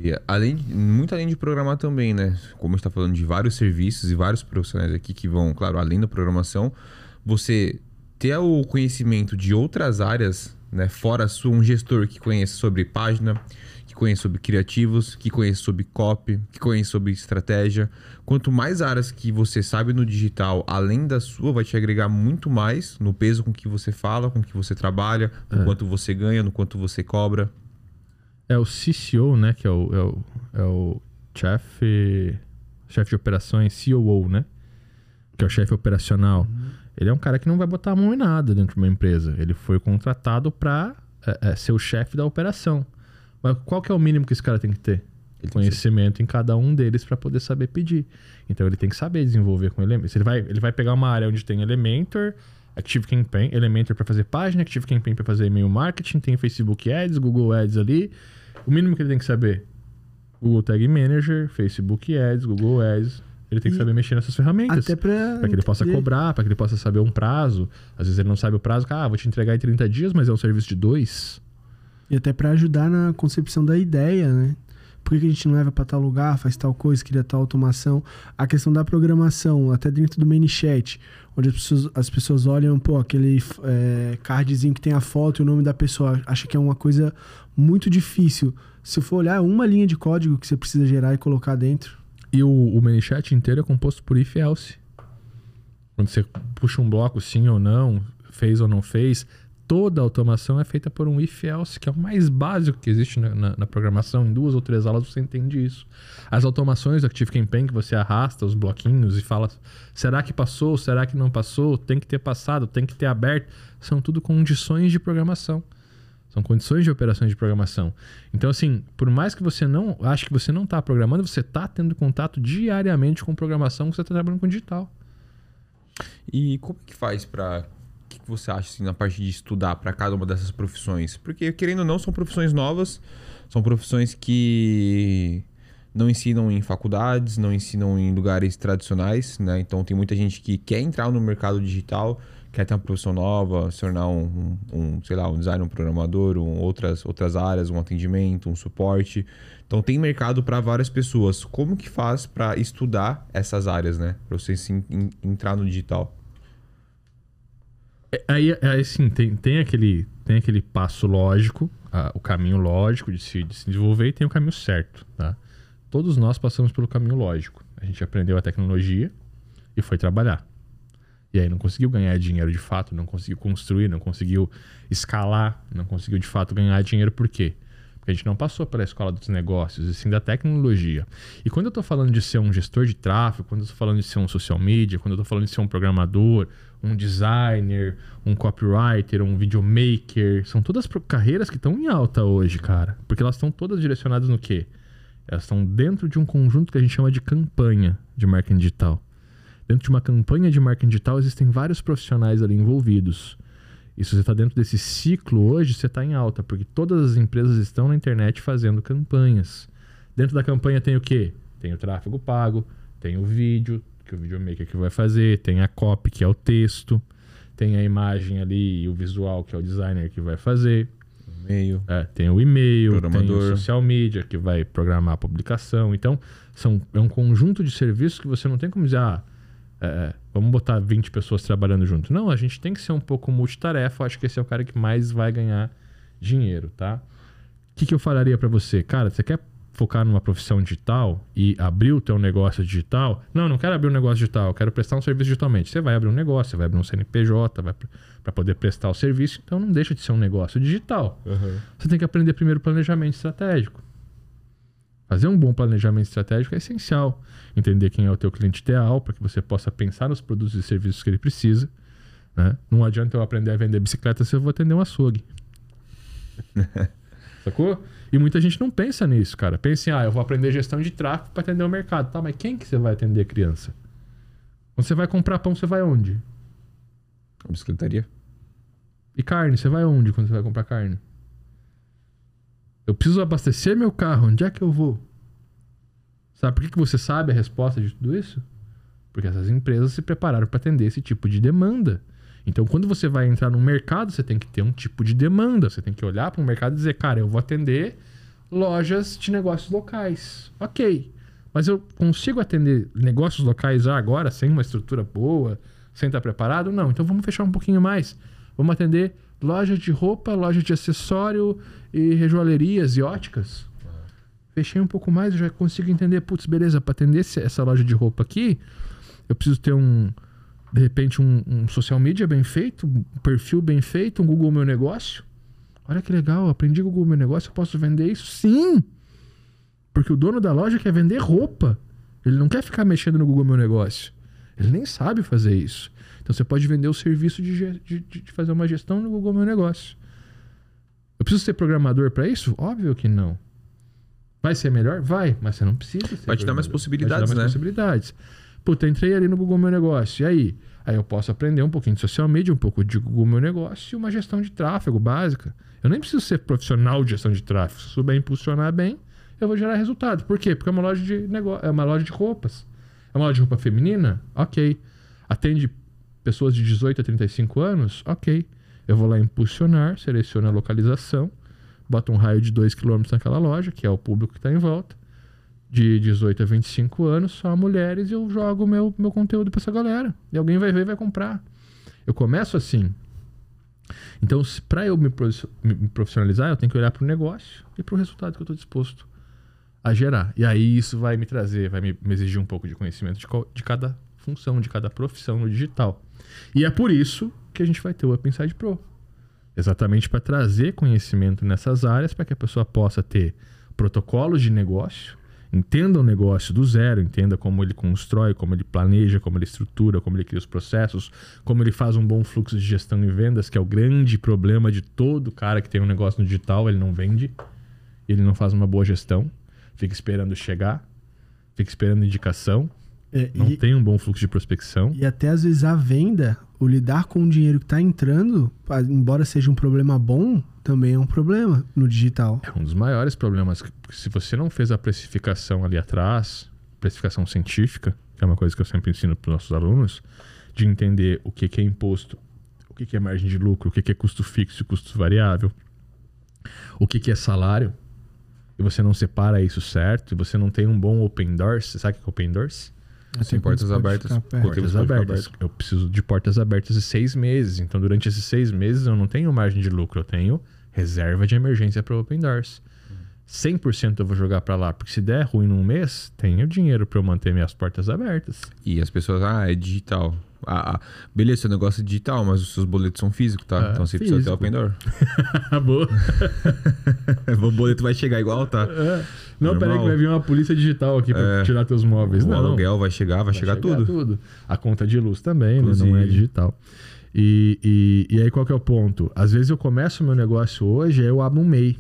E além, muito além de programar também, né? Como a gente tá falando de vários serviços e vários profissionais aqui que vão, claro, além da programação, você ter o conhecimento de outras áreas, né? Fora a sua, um gestor que conhece sobre página, que conhece sobre criativos, que conhece sobre copy, que conhece sobre estratégia. Quanto mais áreas que você sabe no digital, além da sua, vai te agregar muito mais no peso com que você fala, com que você trabalha, no quanto você ganha, no quanto você cobra. É o CCO, né? Que é o, é o, é o chefe, chefe de operações, COO, né? Que é o chefe operacional. Ele é um cara que não vai botar a mão em nada dentro de uma empresa. Ele foi contratado para ser o chefe da operação. Mas qual que é o mínimo que esse cara tem que ter? Ele tem que Conhecimento em cada um deles para poder saber pedir. Então ele tem que saber desenvolver com Elementor. Ele vai, ele vai pegar uma área onde tem Elementor, Active Campaign, Elementor para fazer página, Active Campaign para fazer e-mail marketing, tem Facebook Ads, Google Ads ali. O mínimo que ele tem que saber: Google Tag Manager, Facebook Ads, Google Ads. Ele tem que E saber mexer nessas ferramentas. Até pra. Para que ele possa cobrar, para que ele possa saber um prazo. Às vezes ele não sabe o prazo, ah, vou te entregar em 30 dias, mas é um serviço de dois. E até pra ajudar na concepção da ideia, né? Por que a gente não leva pra tal lugar, faz tal coisa, cria tal automação? A questão da programação, até dentro do ManyChat, onde as pessoas, as pessoas olham, pô, aquele é, cardzinho que tem a foto e o nome da pessoa, acha que é uma coisa muito difícil. Se for olhar, é uma linha de código que você precisa gerar e colocar dentro. E o, o ManyChat inteiro é composto por if else. Quando você puxa um bloco sim ou não, fez ou não fez, toda a automação é feita por um if else, que é o mais básico que existe na, na- na programação. Em duas ou três aulas você entende isso. As automações do Active Campaign que você arrasta os bloquinhos e fala: será que passou? Será que não passou? Tem que ter passado, tem que ter aberto. São tudo condições de programação. São condições de operações de programação. Então, assim, por mais que você não ache que você não está programando, você está tendo contato diariamente com programação que você está trabalhando com digital. E como é que faz pra. O que que você acha assim, na parte de estudar para cada uma dessas profissões? Porque, querendo ou não, são profissões novas, são profissões que não ensinam em faculdades, não ensinam em lugares tradicionais, né? Então tem muita gente que quer entrar no mercado digital, quer ter uma profissão nova, se tornar um, um, um, sei lá, um designer, um programador, um, outras, outras áreas, um atendimento, um suporte. Então tem mercado para várias pessoas. Como que faz para estudar essas áreas, né? Para você sim, entrar no digital? É, aí, aí sim, tem, tem, aquele, tem aquele passo lógico, o caminho lógico de se, de se desenvolver e tem o caminho certo, tá? Todos nós passamos pelo caminho lógico. A gente aprendeu a tecnologia e foi trabalhar. E aí não conseguiu ganhar dinheiro de fato, não conseguiu construir, não conseguiu escalar, não conseguiu de fato ganhar dinheiro por quê? Porque a gente não passou pela escola dos negócios, e sim da tecnologia. E quando eu estou falando de ser um gestor de tráfego, quando eu estou falando de ser um social media, quando eu estou falando de ser um programador, um designer, um copywriter, um videomaker, são todas carreiras que estão em alta hoje, cara. Porque elas estão todas direcionadas no quê? Elas estão dentro de um conjunto que a gente chama de campanha de marketing digital. Dentro de uma campanha de marketing digital existem vários profissionais ali envolvidos. E se você está dentro desse ciclo hoje, você está em alta, porque todas as empresas estão na internet fazendo campanhas. Dentro da campanha tem o quê? Tem o tráfego pago, tem o vídeo, que o videomaker que vai fazer, tem a copy, que é o texto, tem a imagem ali e o visual, que é o designer que vai fazer. E-mail. É, tem o e-mail, tem o social media, que vai programar a publicação. Então, são, é um conjunto de serviços que você não tem como dizer, ah, é, vamos botar 20 pessoas trabalhando junto. Não, a gente tem que ser um pouco multitarefa. Acho que esse é o cara que mais vai ganhar dinheiro, tá? O que, que eu falaria para você? Cara, você quer focar numa profissão digital e abrir o teu negócio digital? Não, não quero abrir um negócio digital, quero prestar um serviço digitalmente. Você vai abrir um negócio, você vai abrir um CNPJ, vai para poder prestar o serviço. Então não deixa de ser um negócio digital. Uhum. Você tem que aprender primeiro planejamento estratégico. Fazer um bom planejamento estratégico é essencial. Entender quem é o teu cliente ideal para que você possa pensar nos produtos e serviços que ele precisa. Né? Não adianta eu aprender a vender bicicleta se eu vou atender um açougue. Sacou? E muita gente não pensa nisso, cara. Pensa em, ah, eu vou aprender gestão de tráfego para atender o mercado. Tá, mas quem que você vai atender criança? Quando você vai comprar pão, você vai onde? A bicicletaria. E carne, você vai onde quando você vai comprar carne? Eu preciso abastecer meu carro, onde é que eu vou? Sabe por que, que você sabe a resposta de tudo isso? Porque essas empresas se prepararam para atender esse tipo de demanda. Então, quando você vai entrar no mercado, você tem que ter um tipo de demanda. Você tem que olhar para o mercado e dizer, cara, eu vou atender lojas de negócios locais. Ok. Mas eu consigo atender negócios locais agora, sem uma estrutura boa, sem estar preparado? Não. Então vamos fechar um pouquinho mais. Vamos atender lojas de roupa, lojas de acessório e rejoalherias e óticas. Fechei um pouco mais, já consigo entender, putz, beleza, para atender essa loja de roupa aqui, eu preciso ter um, de repente, um, um social media bem feito, um perfil bem feito, um Google Meu Negócio. Olha que legal, aprendi Google Meu Negócio, eu posso vender isso? Sim! Porque o dono da loja quer vender roupa. Ele não quer ficar mexendo no Google Meu Negócio. Ele nem sabe fazer isso. Então você pode vender o serviço de, de, de fazer uma gestão no Google Meu Negócio. Eu preciso ser programador para isso? Óbvio que não. Vai ser melhor? Vai, mas você não precisa ser. Vai te dar mais possibilidades, Vai te dar mais né? possibilidades. Puta, entrei ali no Google Meu Negócio. E aí? Aí eu posso aprender um pouquinho de social media, um pouco de Google Meu Negócio e uma gestão de tráfego básica. Eu nem preciso ser profissional de gestão de tráfego. Se souber impulsionar bem, eu vou gerar resultado. Por quê? Porque é uma loja de negócio, é uma loja de roupas. É uma loja de roupa feminina? Ok. Atende pessoas de 18 a 35 anos? Ok. Eu vou lá impulsionar, seleciono a localização, boto um raio de 2 km naquela loja, que é o público que está em volta. De 18 a 25 anos, só mulheres, e eu jogo meu, meu conteúdo para essa galera. E alguém vai ver e vai comprar. Eu começo assim. Então, para eu me profissionalizar, eu tenho que olhar para o negócio e para o resultado que eu estou disposto a gerar. E aí isso vai me trazer, vai me, exigir um pouco de conhecimento de, qual, de cada função, de cada profissão no digital. E é por isso que a gente vai ter o Up Inside Pro. Exatamente para trazer conhecimento nessas áreas para que a pessoa possa ter protocolos de negócio, entenda o negócio do zero, entenda como ele constrói, como ele planeja, como ele estrutura, como ele cria os processos, como ele faz um bom fluxo de gestão e vendas, que é o grande problema de todo cara que tem um negócio no digital, ele não vende, ele não faz uma boa gestão, fica esperando chegar, fica esperando indicação, é, não e, tem um bom fluxo de prospecção. E até às vezes a venda, o lidar com o dinheiro que está entrando, embora seja um problema bom, também é um problema no digital. É um dos maiores problemas. Se você não fez a precificação ali atrás, precificação científica, que é uma coisa que eu sempre ensino para os nossos alunos, de entender o que, que é imposto o que, que é margem de lucro, o que, que é custo fixo e custo variável, o que, que é salário, e você não separa isso certo, e você não tem um bom open doors, sabe o que é open doors? Tem portas abertas. Portas abertas. Eu preciso de portas abertas de seis meses. Então, durante esses seis meses, eu não tenho margem de lucro. Eu tenho reserva de emergência para Open Doors. 100% eu vou jogar para lá. Porque se der ruim num mês, tenho dinheiro para eu manter minhas portas abertas. E as pessoas, ah, é digital. Ah, ah, beleza, seu negócio é digital, mas os seus boletos são físicos, tá? É, então você precisa ter físico. open door. Boa. o boleto vai chegar igual, tá? Não, Normal. peraí que vai vir uma polícia digital aqui para É. tirar teus móveis. o não. aluguel vai chegar, vai, Vai chegar, tudo. A conta de luz também, né? não é Inclusive. digital. E, e, e aí qual que é o ponto? Às vezes eu começo o meu negócio hoje, aí eu abro um MEI.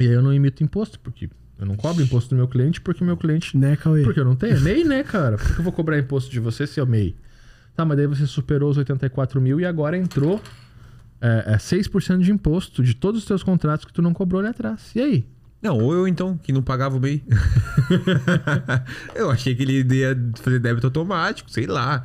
E aí eu não emito imposto, porque eu não cobro imposto do meu cliente, porque o meu cliente. Né, Cauê? Porque eu não tenho. É MEI, né, cara? Por que eu vou cobrar imposto de você se é o MEI? Tá, mas daí você superou os 84 mil e agora entrou é, é 6% de imposto de todos os teus contratos que tu não cobrou ali atrás. E aí? Não, ou eu então, que não pagava o MEI. eu achei que ele ia fazer débito automático, sei lá.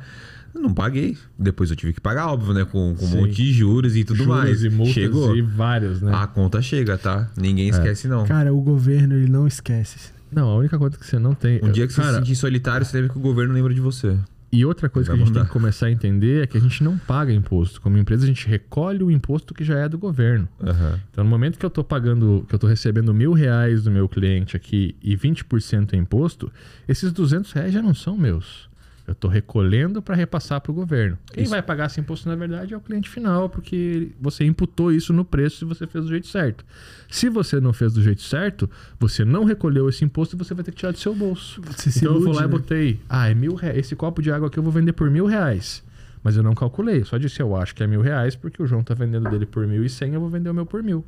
Eu não paguei. Depois eu tive que pagar, óbvio, né? Com, com um monte de juros e tudo Juros mais. e multas Chegou. e vários, né? A conta chega, tá? Ninguém esquece, não. Cara, o governo, ele não esquece. Não, a única coisa que você não tem. Um dia que você cara, se sentir solitário, você lembra que o governo lembra de você. E outra coisa que a gente tem que começar a entender é que a gente não paga imposto. Como empresa, a gente recolhe o imposto que já é do governo. Aham. Então, no momento que eu tô pagando, que eu tô recebendo mil reais do meu cliente aqui e 20% é imposto, esses 200 reais já não são meus. Eu tô recolhendo para repassar para o governo. Quem Isso. vai pagar esse imposto, na verdade, é o cliente final, porque você imputou isso no preço se você fez do jeito certo. Se você não fez do jeito certo, você não recolheu esse imposto e você vai ter que tirar do seu bolso. Você então eu vou ilude, lá e né? botei, ah, é mil reais. Esse copo de água aqui eu vou vender por mil reais. Mas eu não calculei, eu só disse eu acho que é mil reais, porque o João tá vendendo dele por mil e cem, eu vou vender o meu por mil.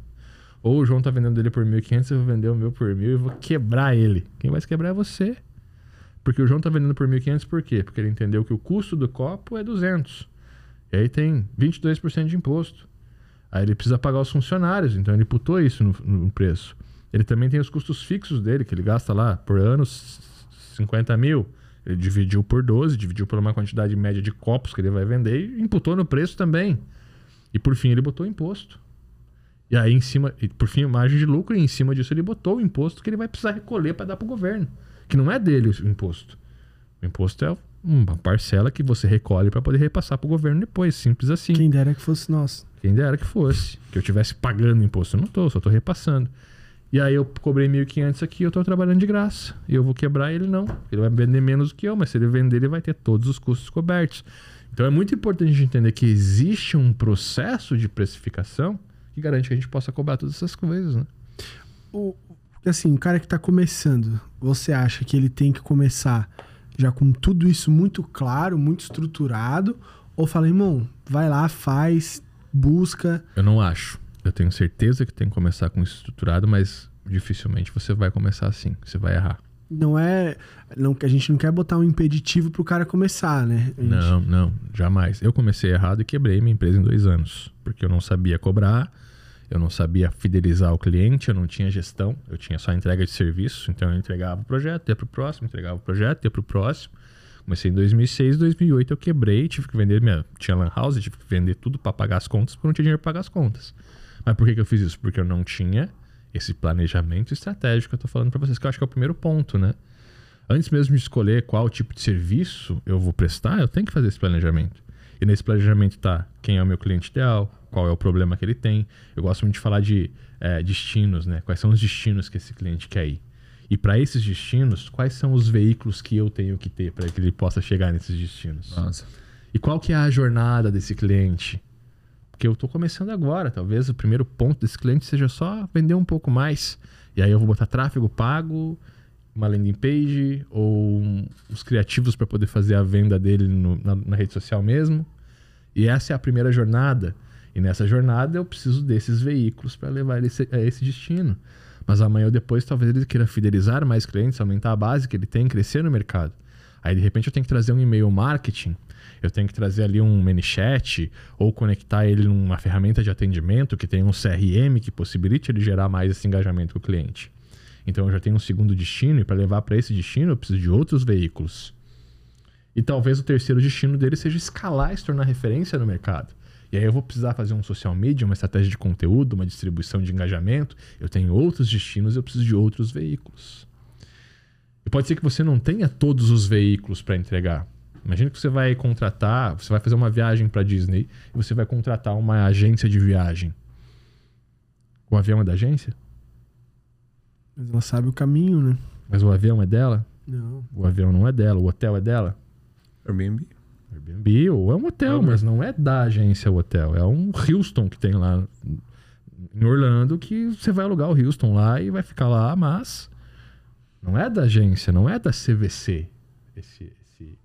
Ou o João tá vendendo dele por mil e quinhentos, eu vou vender o meu por mil e vou quebrar ele. Quem vai se quebrar é você. Porque o João tá vendendo por 1.500 por quê? Porque ele entendeu que o custo do copo é 200. E aí tem 22% de imposto. Aí ele precisa pagar os funcionários, então ele putou isso no, no preço. Ele também tem os custos fixos dele, que ele gasta lá por ano s- 50 mil. Ele dividiu por 12, dividiu por uma quantidade média de copos que ele vai vender e imputou no preço também. E por fim ele botou imposto. E aí em cima, e por fim, margem de lucro, e em cima disso ele botou o imposto que ele vai precisar recolher para dar para o governo. Que não é dele o imposto. O imposto é uma parcela que você recolhe para poder repassar para o governo depois, simples assim. Quem dera que fosse nosso. Quem dera que fosse. Que eu tivesse pagando imposto. Eu não tô, só tô repassando. E aí eu cobrei 1.500 aqui, eu tô trabalhando de graça. E eu vou quebrar ele não. Ele vai vender menos do que eu, mas se ele vender, ele vai ter todos os custos cobertos. Então é muito importante a gente entender que existe um processo de precificação que garante que a gente possa cobrar todas essas coisas, né? O, assim, o cara que tá começando, você acha que ele tem que começar já com tudo isso muito claro, muito estruturado? Ou fala, irmão, vai lá, faz, busca. Eu não acho. Eu tenho certeza que tem que começar com isso estruturado, mas dificilmente você vai começar assim. Você vai errar. Não é. Não, a gente não quer botar um impeditivo pro cara começar, né? Gente- Não, não, jamais. Eu comecei errado e quebrei minha empresa em dois anos. Porque eu não sabia cobrar, eu não sabia fidelizar o cliente, eu não tinha gestão, eu tinha só entrega de serviço. Então eu entregava o projeto, ia pro próximo, entregava o projeto, ia pro próximo. Comecei em 2006, 2008 eu quebrei, tive que vender minha. Tinha Lan House, tive que vender tudo para pagar as contas, porque não tinha dinheiro para pagar as contas. Mas por que, que eu fiz isso? Porque eu não tinha esse planejamento estratégico que eu tô falando para vocês, que eu acho que é o primeiro ponto, né? Antes mesmo de escolher qual tipo de serviço eu vou prestar, eu tenho que fazer esse planejamento. E nesse planejamento tá quem é o meu cliente ideal, qual é o problema que ele tem. Eu gosto muito de falar de eh, destinos, né? Quais são os destinos que esse cliente quer ir. E para esses destinos, quais são os veículos que eu tenho que ter para que ele possa chegar nesses destinos? Nossa. E qual que é a jornada desse cliente? Porque eu estou começando agora, talvez o primeiro ponto desse cliente seja só vender um pouco mais. E aí eu vou botar tráfego pago, uma landing page ou os criativos para poder fazer a venda dele no- na, na rede social mesmo. E essa é a primeira jornada. E nessa jornada eu preciso desses veículos para levar ele a esse destino. Mas amanhã ou depois talvez ele queira fidelizar mais clientes, aumentar a base que ele tem, crescer no mercado. Aí de repente eu tenho que trazer um e-mail marketing, eu tenho que trazer ali um ManyChat ou conectar ele numa ferramenta de atendimento que tem um CRM que possibilite ele gerar mais esse engajamento com o cliente. Então eu já tenho um segundo destino e para levar para esse destino eu preciso de outros veículos. E talvez o terceiro destino dele seja escalar e se tornar referência no mercado. E aí eu vou precisar fazer um social media, uma estratégia de conteúdo, uma distribuição de engajamento. Eu tenho outros destinos, eu preciso de outros veículos. E pode ser que você não tenha todos os veículos para entregar. Imagina que você vai contratar, você vai fazer uma viagem para Disney e você vai contratar uma agência de viagem. O avião é da agência? Mas ela sabe o caminho, né? Mas o avião é dela? Não. O avião não é dela, o hotel é dela? Airbnb. Airbnb ou é um hotel, mas não é da agência o hotel. É um Houston que tem lá em Orlando que você vai alugar o Houston lá e vai ficar lá, mas não é da agência, não é da CVC esse, esse,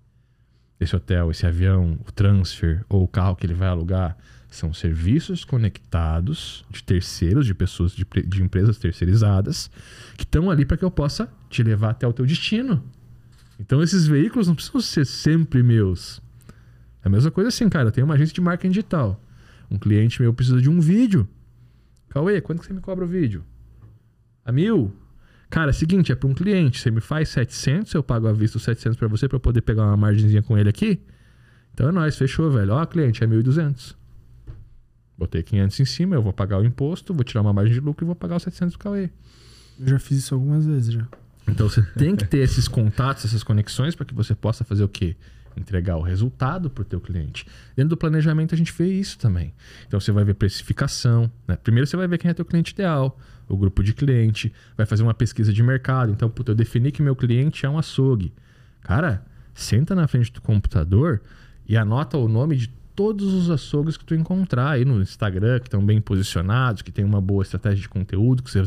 esse hotel, esse avião, o transfer ou o carro que ele vai alugar. São serviços conectados de terceiros, de pessoas, de, de empresas terceirizadas, que estão ali para que eu possa te levar até o teu destino. Então esses veículos não precisam ser sempre meus. É a mesma coisa assim, cara. Eu tenho uma agência de marketing digital. Um cliente meu precisa de um vídeo. Cauê, quanto que você me cobra o vídeo? A mil? Cara, é seguinte, é para um cliente. Você me faz 700, eu pago à vista os 700 para você para eu poder pegar uma margenzinha com ele aqui. Então é nóis, fechou, velho. Ó, cliente, é 1.200. Botei 500 em cima, eu vou pagar o imposto, vou tirar uma margem de lucro e vou pagar os 700 do Cauê. Eu já fiz isso algumas vezes já. Então você tem que ter esses contatos, essas conexões para que você possa fazer o quê? Entregar o resultado para o teu cliente. Dentro do planejamento a gente vê isso também. Então você vai ver precificação. Né? Primeiro você vai ver quem é teu cliente ideal, o grupo de cliente, vai fazer uma pesquisa de mercado. Então, puta, eu defini que meu cliente é um açougue. Cara, senta na frente do computador e anota o nome de todos os açougues que tu encontrar aí no Instagram, que estão bem posicionados, que tem uma boa estratégia de conteúdo, que você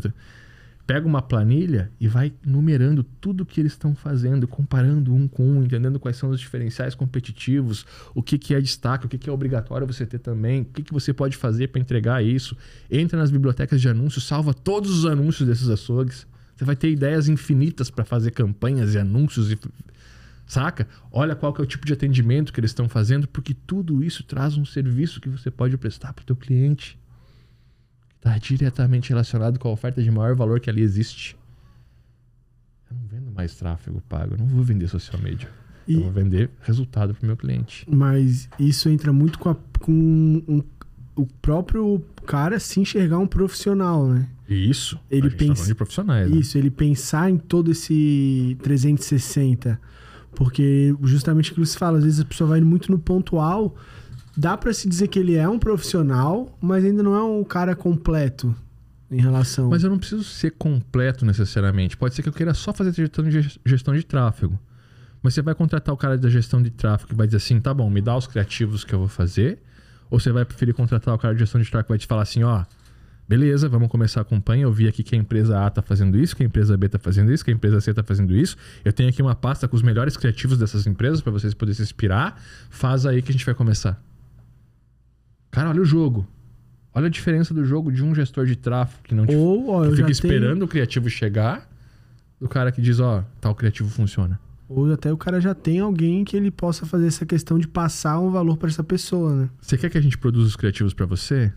pega uma planilha e vai numerando tudo que eles estão fazendo, comparando um com um, entendendo quais são os diferenciais competitivos, o que, que é destaque, o que, que é obrigatório você ter também, o que, que você pode fazer para entregar isso. Entra nas bibliotecas de anúncios, salva todos os anúncios desses açougues. Você vai ter ideias infinitas para fazer campanhas e anúncios e saca? Olha qual que é o tipo de atendimento que eles estão fazendo, porque tudo isso traz um serviço que você pode prestar para o teu cliente está diretamente relacionado com a oferta de maior valor que ali existe. Eu não vendo mais tráfego pago, eu não vou vender social media. E- Eu vou vender resultado para o meu cliente. Mas isso entra muito com, a- com um- o próprio cara se enxergar um profissional, né? Isso, Ele tá pensa- falando de profissionais. né? Isso, ele pensar em todo esse 360. Porque justamente aquilo que você fala, às vezes a pessoa vai muito no pontual. Dá pra se dizer que ele é um profissional, mas ainda não é um cara completo em relação. Mas eu não preciso ser completo necessariamente. Pode ser que eu queira só fazer gestão de, gestão de tráfego. Mas você vai contratar o cara da gestão de tráfego que vai dizer assim: tá bom, me dá os criativos que eu vou fazer. Ou você vai preferir contratar o cara de gestão de tráfego que vai te falar assim: ó, beleza, vamos começar a campanha. Eu vi aqui que a empresa A tá fazendo isso, que a empresa B tá fazendo isso, que a empresa C tá fazendo isso. Eu tenho aqui uma pasta com os melhores criativos dessas empresas para vocês poderem se inspirar. Faz aí que a gente vai começar. Cara, olha o jogo. Olha a diferença do jogo de um gestor de tráfego que não te Ou, ó, que fica tenho- esperando o criativo chegar, do cara que diz, ó, tal criativo funciona. Ou até o cara já tem alguém que ele possa fazer essa questão de passar um valor pra essa pessoa, né? Você quer que a gente produza os criativos pra você?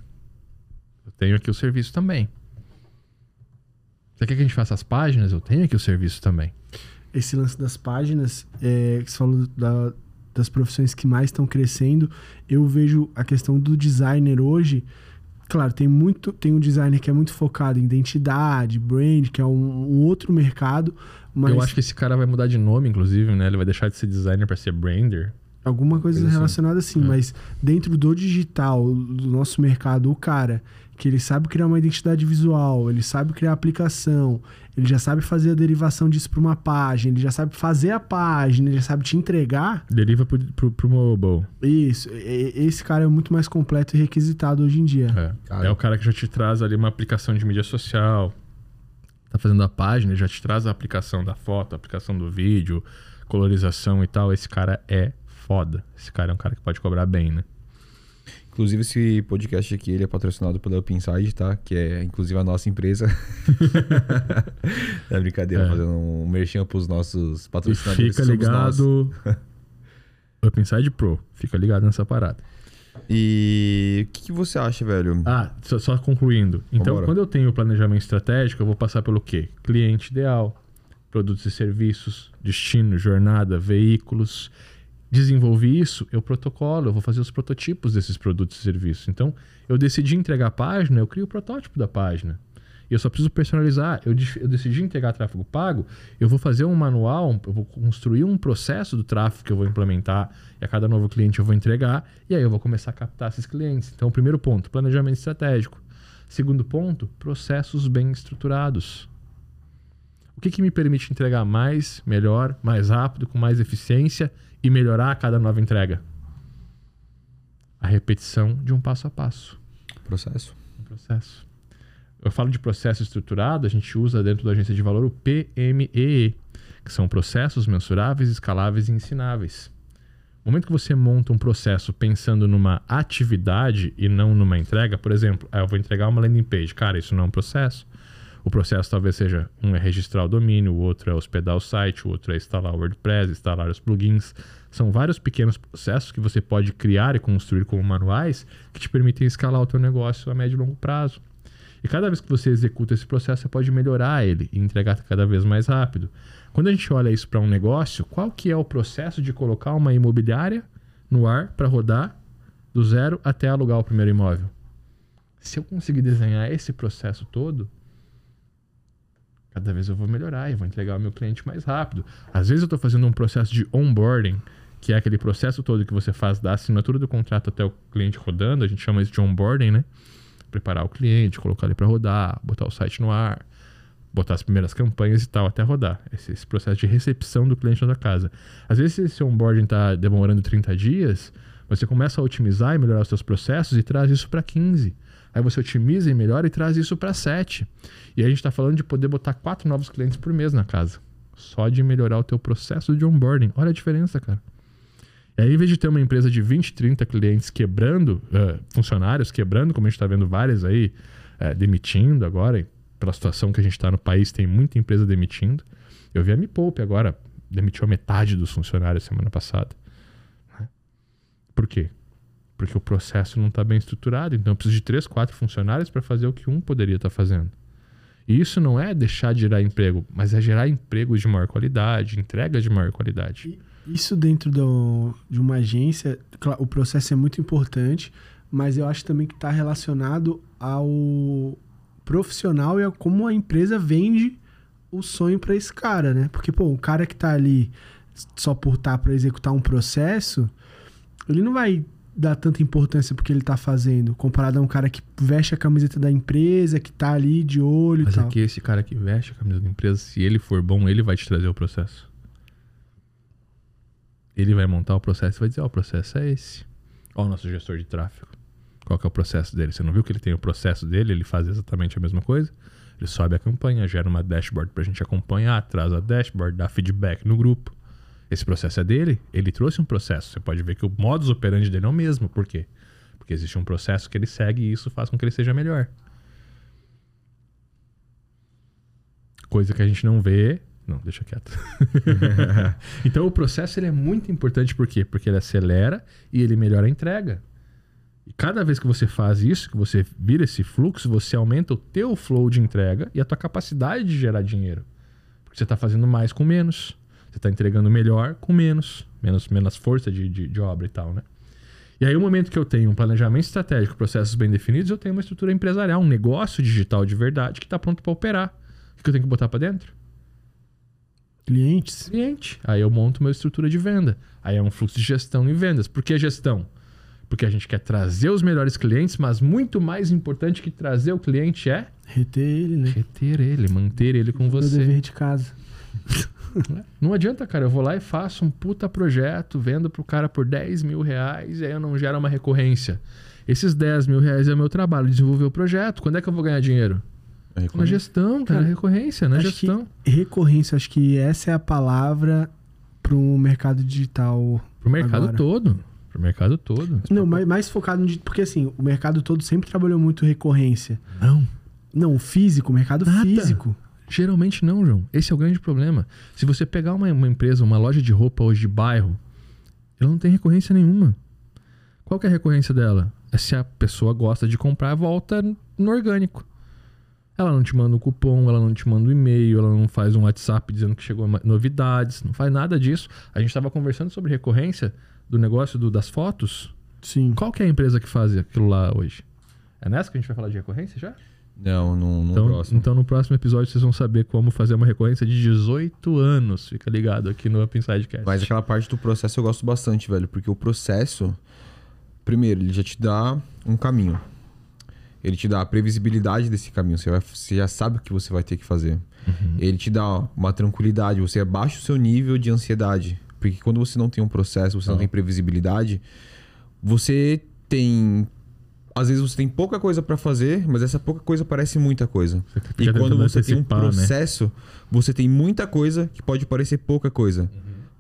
Eu tenho aqui o serviço também. Você quer que a gente faça as páginas? Eu tenho aqui o serviço também. esse lance das páginas, é, que você falou da- das profissões que mais estão crescendo, eu vejo a questão do designer hoje. Claro, tem muito, tem um designer que é muito focado em identidade, brand, que é um, um outro mercado, mas Eu acho que esse cara vai mudar de nome, inclusive, né? Ele vai deixar de ser designer pra ser brander. alguma coisa coisa assim. relacionada assim, É. mas dentro do digital, do nosso mercado, o cara que ele sabe criar uma identidade visual, ele sabe criar aplicação, ele já sabe fazer a derivação disso para uma página, ele já sabe fazer a página, ele já sabe te entregar. Deriva pro, pro, pro mobile. Isso, esse cara é muito mais completo e requisitado hoje em dia. É. É o cara que já te traz ali uma aplicação de mídia social. Tá fazendo a página, ele já te traz a aplicação da foto, a aplicação do vídeo, colorização e tal. Esse cara é foda. Esse cara é um cara que pode cobrar bem, né? Inclusive, esse podcast aqui ele é patrocinado pela Upside, tá? Que é, inclusive, a nossa empresa. é brincadeira, É. fazendo um merchan pros nossos E patrocinadores. fica somos nós. ligado. Up Inside Pro. Fica ligado nessa parada. E o que, que você acha, velho? Ah, só, só concluindo. Então, Vambora. quando eu tenho o planejamento estratégico, eu vou passar pelo quê? Cliente ideal, produtos e serviços, destino, jornada, veículos. Desenvolvi isso, eu protocolo, eu vou fazer os prototipos desses produtos e serviços. Então, eu decidi entregar a página, eu crio o protótipo da página. Eu só preciso personalizar. Eu, eu decidi entregar tráfego pago, eu vou fazer um manual, eu vou construir um processo do tráfego que eu vou implementar e a cada novo cliente eu vou entregar e aí eu vou começar a captar esses clientes. Então, primeiro ponto, planejamento estratégico. Segundo ponto, processos bem estruturados. O que, que me permite entregar mais, melhor, mais rápido, com mais eficiência e melhorar a cada nova entrega? A repetição de um passo a passo. Processo. Um processo. Eu falo de processo estruturado, a gente usa dentro da agência de valor o PMEE, que são processos mensuráveis, escaláveis e ensináveis. No momento que você monta um processo pensando numa atividade e não numa entrega, por exemplo, ah, eu vou entregar uma landing page. Cara, isso não é um processo. O processo talvez seja um é registrar o domínio, o outro é hospedar o site, o outro é instalar o WordPress, instalar os plugins. São vários pequenos processos que você pode criar e construir como manuais que te permitem escalar o teu negócio a médio e longo prazo. E cada vez que você executa esse processo, você pode melhorar ele e entregar cada vez mais rápido. Quando a gente olha isso para um negócio, qual que é o processo de colocar uma imobiliária no ar para rodar do zero até alugar o primeiro imóvel? Se eu conseguir desenhar esse processo todo, cada vez eu vou melhorar e vou entregar ao meu cliente mais rápido. Às vezes eu estou fazendo um processo de onboarding, que é aquele processo todo que você faz da assinatura do contrato até o cliente rodando, a gente chama isso de onboarding, né? preparar o cliente, colocar ele para rodar, botar o site no ar, botar as primeiras campanhas e tal até rodar. Esse, esse processo de recepção do cliente na casa. Às vezes, se esse onboarding está demorando 30 dias, você começa a otimizar e melhorar os seus processos e traz isso para 15. Aí você otimiza e melhora e traz isso para 7. E a gente está falando de poder botar quatro novos clientes por mês na casa. Só de melhorar o teu processo de onboarding. Olha a diferença, cara. E aí, em vez de ter uma empresa de 20, 30 clientes quebrando, uh, funcionários quebrando, como a gente está vendo várias aí, uh, demitindo agora, pela situação que a gente está no país, tem muita empresa demitindo. Eu vi a Me Poupe agora, demitiu a metade dos funcionários semana passada. Né? Por quê? Porque o processo não está bem estruturado. Então, eu preciso de três, quatro funcionários para fazer o que um poderia estar tá fazendo. E isso não é deixar de gerar emprego, mas é gerar emprego de maior qualidade, entrega de maior qualidade. Isso dentro do, de uma agência, o processo é muito importante, mas eu acho também que está relacionado ao profissional e a como a empresa vende o sonho para esse cara, né? Porque, pô, o cara que está ali só por estar tá para executar um processo, ele não vai dar tanta importância porque ele está fazendo, comparado a um cara que veste a camiseta da empresa, que está ali de olho Mas e tal. Mas é que esse cara que veste a camiseta da empresa, se ele for bom, ele vai te trazer o processo ele vai montar o processo e vai dizer: Ó, oh, o processo é esse. Ó, o nosso gestor de tráfego. Qual que é o processo dele? Você não viu que ele tem o processo dele? Ele faz exatamente a mesma coisa? Ele sobe a campanha, gera uma dashboard para a gente acompanhar, traz a dashboard, dá feedback no grupo. Esse processo é dele? Ele trouxe um processo. Você pode ver que o modus operandi dele é o mesmo. Por quê? Porque existe um processo que ele segue e isso faz com que ele seja melhor. Coisa que a gente não vê não, deixa quieto. então o processo ele é muito importante por quê? Porque ele acelera e ele melhora a entrega. E cada vez que você faz isso, que você vira esse fluxo, você aumenta o teu flow de entrega e a tua capacidade de gerar dinheiro. Porque você está fazendo mais com menos. Você está entregando melhor com menos. Menos, menos força de, de, de obra e tal, né? E aí, o momento que eu tenho um planejamento estratégico, processos bem definidos, eu tenho uma estrutura empresarial, um negócio digital de verdade que está pronto para operar. O que eu tenho que botar para dentro? Clientes? Cliente. Aí eu monto uma estrutura de venda. Aí é um fluxo de gestão e vendas. Por que gestão? Porque a gente quer trazer os melhores clientes, mas muito mais importante que trazer o cliente é... Reter ele, né? Reter ele, manter ele com você. dever de casa. Não adianta, cara. Eu vou lá e faço um puta projeto, vendo pro cara por 10 mil reais e aí eu não gero uma recorrência. Esses 10 mil reais é o meu trabalho, desenvolver o projeto. Quando é que eu vou ganhar dinheiro? É na gestão, cara, recorrência, na gestão. recorrência, acho que essa é a palavra para o mercado digital. Para o mercado agora. todo. Para o mercado todo. Não, mais, mais focado no. Porque assim, o mercado todo sempre trabalhou muito recorrência. Não. Não, físico, o mercado Nada. físico. Geralmente não, João. Esse é o grande problema. Se você pegar uma, uma empresa, uma loja de roupa hoje de bairro, ela não tem recorrência nenhuma. Qual é a recorrência dela? É se a pessoa gosta de comprar, volta no orgânico. Ela não te manda um cupom, ela não te manda um e-mail, ela não faz um WhatsApp dizendo que chegou novidades, não faz nada disso. A gente estava conversando sobre recorrência do negócio do- das fotos. Sim. Qual que é a empresa que faz aquilo lá hoje? É nessa que a gente vai falar de recorrência já? Não, no, no Então, próximo. então no próximo episódio vocês vão saber como fazer uma recorrência de 18 anos. Fica ligado aqui no Up Insidecast. Mas aquela parte do processo eu gosto bastante, velho. Porque o processo, primeiro, ele já te dá um caminho. Ele te dá a previsibilidade desse caminho. Você, vai, você já sabe o que você vai ter que fazer. Ele te dá uma tranquilidade. Você abaixa o seu nível de ansiedade. Porque quando você não tem um processo, você não tem previsibilidade, você tem. Às vezes você tem pouca coisa pra fazer, mas essa pouca coisa parece muita coisa. E quando você tem um né? processo, você tem muita coisa que pode parecer pouca coisa.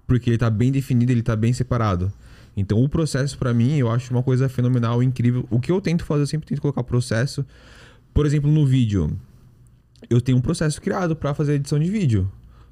Porque ele tá bem definido, ele tá bem separado. Então o processo pra mim, eu acho uma coisa fenomenal, incrível. O que eu tento fazer, eu sempre tento colocar processo. Por exemplo, no vídeo, eu tenho um processo criado pra fazer edição de vídeo.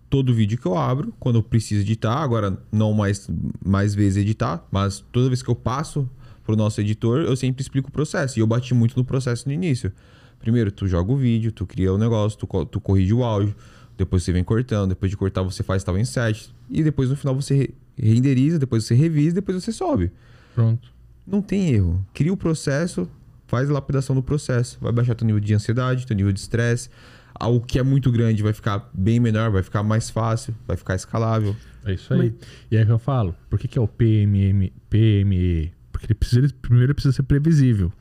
Todo vídeo que eu abro, quando eu preciso editar, agora não mais, mais vezes editar, mas toda vez que eu passo pro nosso editor, eu sempre explico o processo. E eu bati muito no processo no início. Primeiro, tu joga o vídeo, tu cria o negócio, tu, tu corrige o áudio, depois você vem cortando, depois de cortar você faz tal insert, e depois no final você re- renderiza, depois você revisa, depois você sobe. Pronto. Não tem erro. Cria o processo, faz a lapidação do processo. Vai baixar teu nível de ansiedade, teu nível de estresse. Algo que é muito grande vai ficar bem menor, vai ficar mais fácil, vai ficar escalável. É isso aí. E aí que eu falo, por que, que é o PMM, PME? Porque ele precisa, ele- primeiro precisa ser previsível.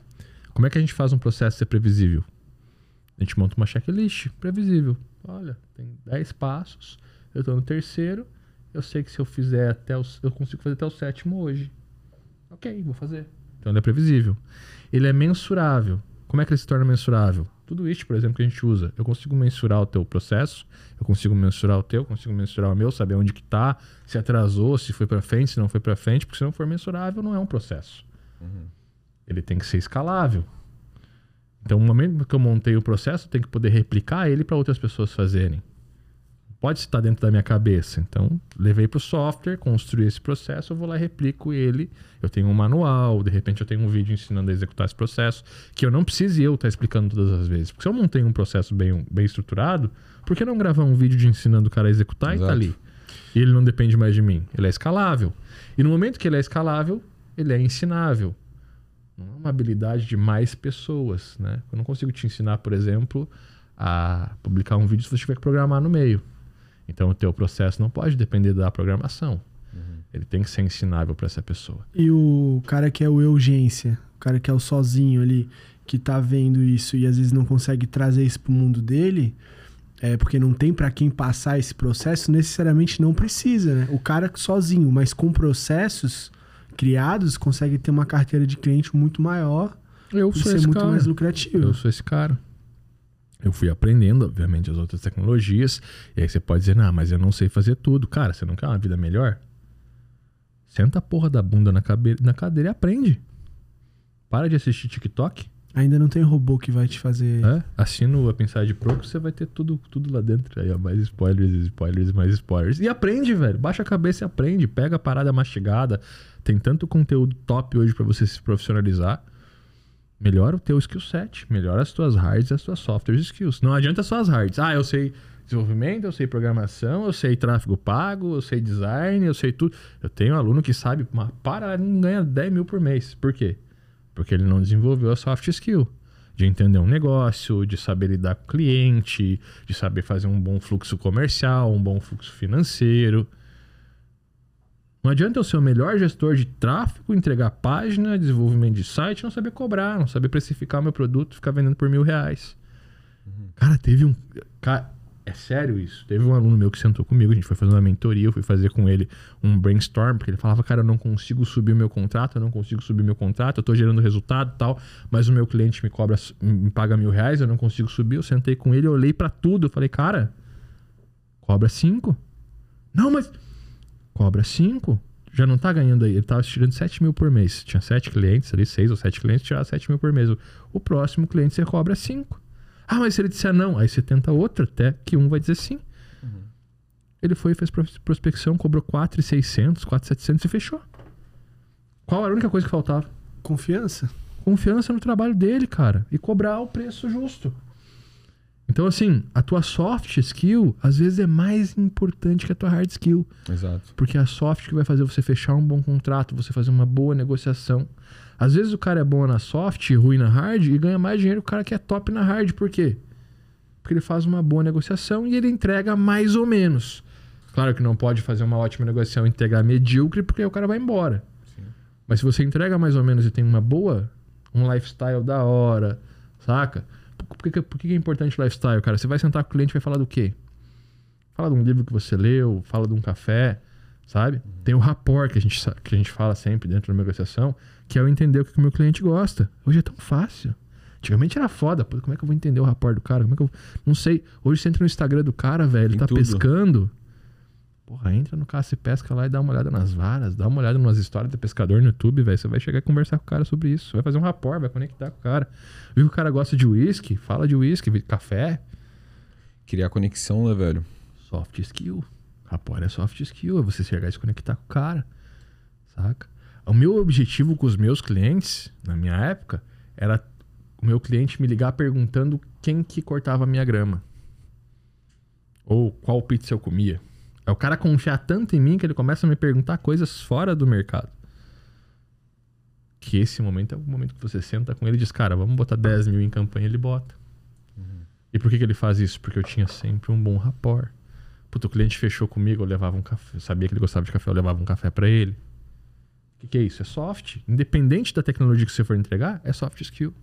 Como é que a gente faz um processo ser previsível? A gente monta uma checklist previsível. Olha, tem 10 passos, eu tô no terceiro, eu sei que se eu fizer até o, eu consigo fazer até o sétimo hoje. Ok, vou fazer. Então ele é previsível. Ele é mensurável. Como é que ele se torna mensurável? Tudo isso, por exemplo, que a gente usa. Eu consigo mensurar o teu processo, eu consigo mensurar o teu, consigo mensurar o meu, saber onde que tá, se atrasou, se foi para frente, se não foi para frente, porque se não for mensurável, não é um processo. Ele tem que ser escalável. Então, no momento que eu montei o processo, eu tenho que poder replicar ele para outras pessoas fazerem. Pode estar dentro da minha cabeça. Então, levei para o software, construí esse processo, eu vou lá e replico ele. Eu tenho um manual, de repente eu tenho um vídeo ensinando a executar esse processo, que eu não preciso eu estar explicando todas as vezes. Porque se eu montei um processo bem, bem estruturado, por que não gravar um vídeo de ensinando o cara a executar e tá Exato. ali? E ele não depende mais de mim. Ele é escalável. E no momento que ele é escalável, ele é ensinável. Não é uma habilidade de mais pessoas, né? Eu não consigo te ensinar, por exemplo, a publicar um vídeo se você tiver que programar no meio. Então o teu processo não pode depender da programação. Ele tem que ser ensinável para essa pessoa. E o cara que é o urgência, o cara que é o sozinho ali, que tá vendo isso e às vezes não consegue trazer isso pro mundo dele, é porque não tem para quem passar esse processo, necessariamente não precisa, né? O cara sozinho, mas com processos criados, consegue ter uma carteira de cliente muito maior Eu e ser esse muito cara. mais lucrativo. Eu sou esse cara. Eu fui aprendendo, obviamente, as outras tecnologias. E aí você pode dizer, não, mas eu não sei fazer tudo. Cara, você não quer uma vida melhor? Senta a porra da bunda na, cabe- na cadeira e aprende. Para de assistir TikTok. Ainda não tem robô que vai te fazer. É? Assina o Up Inside Pro que você vai ter tudo, tudo lá dentro. Aí, ó, mais spoilers, spoilers, mais spoilers. E aprende, velho. Baixa a cabeça e aprende. Pega a parada mastigada. Tem tanto conteúdo top hoje pra você se profissionalizar. Melhora o teu skill set. Melhora as tuas hards e as tuas software skills. Não adianta só as hards. Ah, eu sei desenvolvimento, eu sei programação, eu sei tráfego pago, eu sei design, eu sei tudo. Eu tenho um aluno que sabe, mas para, não ganha 10 mil por mês. Por quê? Porque ele não desenvolveu a soft skill. De entender um negócio, de saber lidar com o cliente, de saber fazer um bom fluxo comercial, um bom fluxo financeiro. Não adianta eu ser o melhor gestor de tráfego, entregar página, desenvolvimento de site, não saber cobrar, não saber precificar meu produto e ficar vendendo por mil reais. Cara, teve um. Cara, é sério isso. Teve um aluno meu que sentou comigo, a gente foi fazer uma mentoria, eu fui fazer com ele um brainstorm, porque ele falava, cara, eu não consigo subir o meu contrato, eu não consigo subir meu contrato, eu tô gerando resultado e tal, mas o meu cliente me cobra, me paga mil reais, eu não consigo subir. Eu sentei com ele, eu olhei pra tudo, eu falei, cara, cobra cinco. Não, mas cobra 5, já não tá ganhando aí. Ele tava tirando 7 mil por mês. Tinha 7 clientes ali, 6 ou 7 clientes, tirava 7 mil por mês. O, próximo cliente você cobra 5. Ah, mas se ele disser não, aí você tenta outro até que um vai dizer sim. Ele foi e fez pros- prospecção, cobrou 4,600, 4,700 e fechou. Qual era a única coisa que faltava? Confiança? Confiança no trabalho dele, cara. E cobrar o preço justo. Então, assim, a tua soft skill, às vezes, é mais importante que a tua hard skill. Exato. Porque é a soft que vai fazer você fechar um bom contrato, você fazer uma boa negociação. Às vezes o cara é bom na soft, ruim na hard e ganha mais dinheiro que o cara que é top na hard. Por quê? Porque ele faz uma boa negociação e ele entrega mais ou menos. Claro que não pode fazer uma ótima negociação e entregar medíocre, porque aí o cara vai embora. Mas se você entrega mais ou menos e tem uma boa, um lifestyle da hora, saca? Por que, por que é importante lifestyle, cara? Você vai sentar com o cliente e vai falar do quê? Fala de um livro que você leu, fala de um café, sabe? Tem o rapport que a gente, que a gente fala sempre dentro da negociação, que é eu entender o que o meu cliente gosta. Hoje é tão fácil. Antigamente era foda. Pô, como é que eu vou entender o rapport do cara? Como é que eu... Não sei. Hoje você entra no Instagram do cara, velho, ele tá tudo. pescando. Porra, entra no caça e pesca lá e dá uma olhada nas varas, dá uma olhada nas histórias de pescador no YouTube, velho. Você vai chegar a conversar com o cara sobre isso. Vai fazer um rapport, vai conectar com o cara. Viu que o cara gosta de uísque? Fala de uísque, café. Criar conexão, né, velho? Soft skill. Rapport é soft skill, é você chegar e se conectar com o cara. Saca? O meu objetivo com os meus clientes, na minha época, era o meu cliente me ligar perguntando quem que cortava a minha grama. Ou qual pizza eu comia. É o cara confiar tanto em mim que ele começa a me perguntar coisas fora do mercado. Que esse momento é o momento que você senta com ele e diz, cara, vamos botar 10 mil em campanha, ele bota. E por que, que ele faz isso? Porque eu tinha sempre um bom rapport. Puta, o cliente fechou comigo, eu levava um café. Eu sabia que ele gostava de café, eu levava um café pra ele. O que, que é isso? É soft. Independente da tecnologia que você for entregar, é soft skill.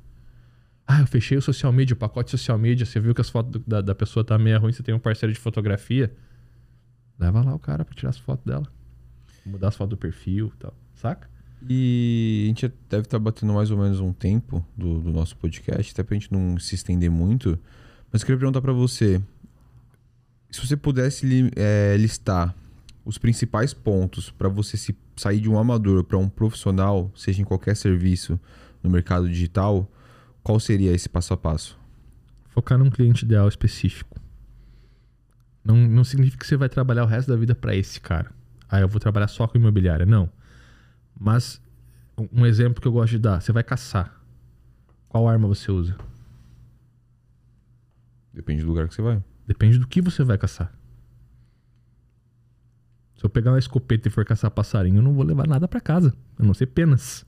Ah, eu fechei o social media, o pacote social media. Você viu que as fotos da, da pessoa tá meio ruim, você tem um parceiro de fotografia. Leva lá o cara pra tirar as fotos dela. Mudar as fotos do perfil e tal. Saca? E a gente deve estar batendo mais ou menos um tempo do, do nosso podcast, até pra gente não se estender muito. Mas eu queria perguntar pra você: se você pudesse eh, listar os principais pontos pra você se sair de um amador pra um profissional, seja em qualquer serviço no mercado digital, qual seria esse passo a passo? Focar num cliente ideal específico. Não, não significa que você vai trabalhar o resto da vida para esse cara. Ah, eu vou trabalhar só com imobiliária. Não. Mas um- exemplo que eu gosto de dar: você vai caçar. Qual arma você usa? Depende do lugar que você vai. Depende do que você vai caçar. Se eu pegar uma escopeta e for caçar passarinho, eu não vou levar nada para casa. A não ser penas.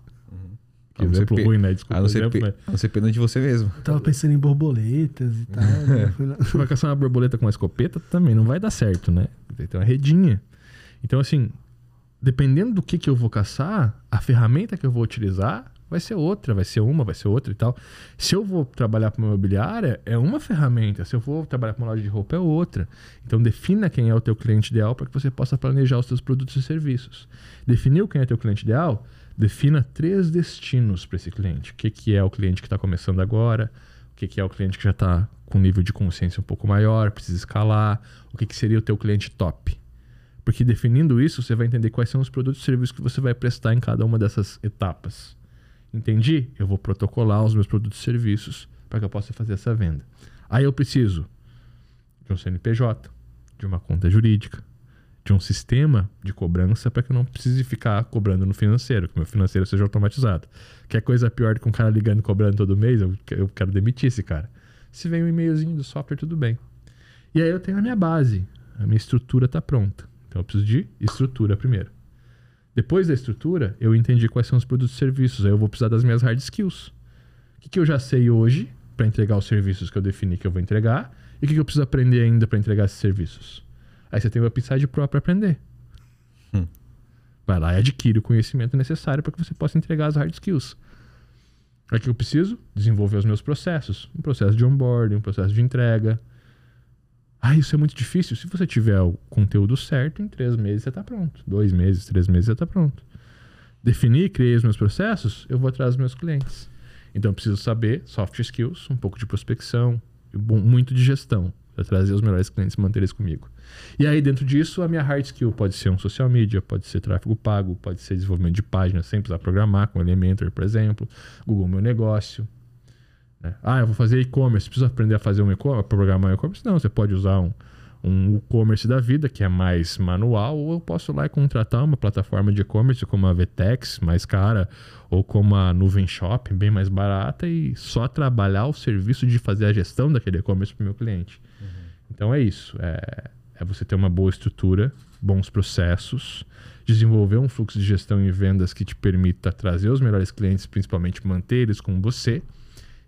Que ser exemplo pe- ruim, né? Desculpa A não, ser exemplo, pe- mas- a não ser pena de você mesmo. Eu tava pensando em borboletas e tal. né? Lá- Você vai caçar uma borboleta com uma escopeta também não vai dar certo, né? Tem que ter uma redinha. Então, assim, dependendo do que, que eu vou caçar, a ferramenta que eu vou utilizar vai ser outra, vai ser uma, vai ser outra e tal. Se eu vou trabalhar para uma imobiliária, é uma ferramenta. Se eu vou trabalhar para uma loja de roupa, é outra. Então, defina quem é o teu cliente ideal para que você possa planejar os seus produtos e serviços. Definiu quem é teu cliente ideal? Defina três destinos para esse cliente. O que, que é o cliente que está começando agora? O que, que é o cliente que já está com nível de consciência um pouco maior, precisa escalar? O que, que seria o teu cliente top? Porque definindo isso, você vai entender quais são os produtos e serviços que você vai prestar em cada uma dessas etapas. Entendi? Eu vou protocolar os meus produtos e serviços para que eu possa fazer essa venda. Aí eu preciso de um CNPJ, de uma conta jurídica, de um sistema de cobrança para que eu não precise ficar cobrando no financeiro, que meu financeiro seja automatizado. Quer coisa pior do que um cara ligando cobrando todo mês? Eu quero demitir esse cara. Se vem um e-mailzinho do software, tudo bem. E aí eu tenho a minha base, a minha estrutura está pronta. Então eu preciso de estrutura primeiro. Depois da estrutura, eu entendi quais são os produtos e serviços. Aí eu vou precisar das minhas hard skills. O que, que eu já sei hoje para entregar os serviços que eu defini que eu vou entregar? E o que, que eu preciso aprender ainda para entregar esses serviços? Aí você tem o Upside Pro para aprender. Hum. Vai lá e adquire o conhecimento necessário para que você possa entregar as hard skills. O que eu preciso? Desenvolver os meus processos. Um processo de onboarding, um processo de entrega. Ah, isso é muito difícil. Se você tiver o conteúdo certo, em três meses você está pronto. Dois meses, três meses você está pronto. Definir, criei os meus processos, eu vou atrás dos meus clientes. Então eu preciso saber soft skills, um pouco de prospecção, muito de gestão, para trazer os melhores clientes e manter eles comigo. E aí, dentro disso, a minha hard skill pode ser um social media, pode ser tráfego pago, pode ser desenvolvimento de páginas, sem precisar programar, com Elementor, por exemplo, Google Meu Negócio. Né? Ah, eu vou fazer e-commerce, preciso aprender a fazer um e-commerce, programar um e-commerce? Não, você pode usar um, um e-commerce da vida, que é mais manual, ou eu posso ir lá e contratar uma plataforma de e-commerce como a Vtex, mais cara, ou como a Nuvem Shop, bem mais barata, e só trabalhar o serviço de fazer a gestão daquele e-commerce para o meu cliente. Uhum. Então é isso. É, é você ter uma boa estrutura, bons processos, desenvolver um fluxo de gestão e vendas que te permita trazer os melhores clientes, principalmente manter eles com você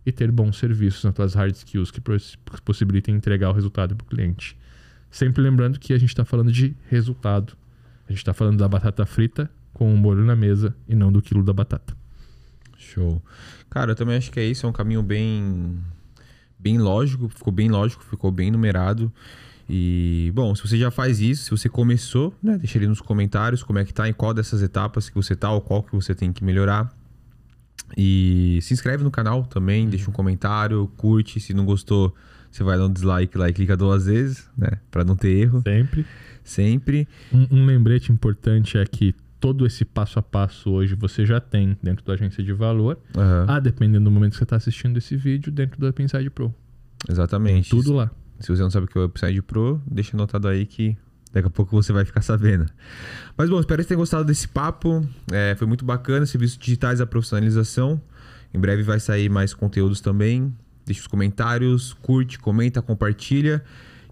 e ter bons serviços nas tuas hard skills que possibilitem entregar o resultado para o cliente. Sempre lembrando que a gente está falando de resultado. A gente está falando da batata frita com o molho na mesa e não do quilo da batata. Show. Cara, eu também acho que é isso. É um caminho bem, bem lógico. Ficou bem lógico, ficou bem numerado. E, bom, se você já faz isso, se você começou, né, deixa ali nos comentários como é que tá, em qual dessas etapas que você tá, ou qual que você tem que melhorar. E se inscreve no canal também, deixa um comentário, curte, se não gostou, você vai dar um dislike lá e clica duas vezes, né? Pra não ter erro. Sempre. Sempre. Um, um lembrete importante é que todo esse passo a passo hoje você já tem dentro da agência de valor. Uhum. Ah, dependendo do momento que você está assistindo esse vídeo, dentro do Upside Pro. Exatamente. Tem tudo lá. Se você não sabe o que é o Upside Pro, deixa anotado aí que daqui a pouco você vai ficar sabendo. Mas bom, espero que tenham gostado desse papo. É, foi muito bacana. Serviços digitais, a profissionalização. Em breve vai sair mais conteúdos também. Deixa os comentários, curte, comenta, compartilha.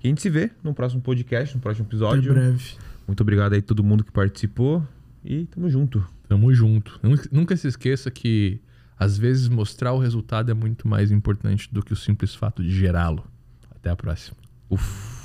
E a gente se vê no próximo podcast, no próximo episódio. Em breve. Muito obrigado aí a todo mundo que participou. E tamo junto. Tamo junto. Nunca se esqueça que às vezes mostrar o resultado é muito mais importante do que o simples fato de gerá-lo. Até a próxima. Uf.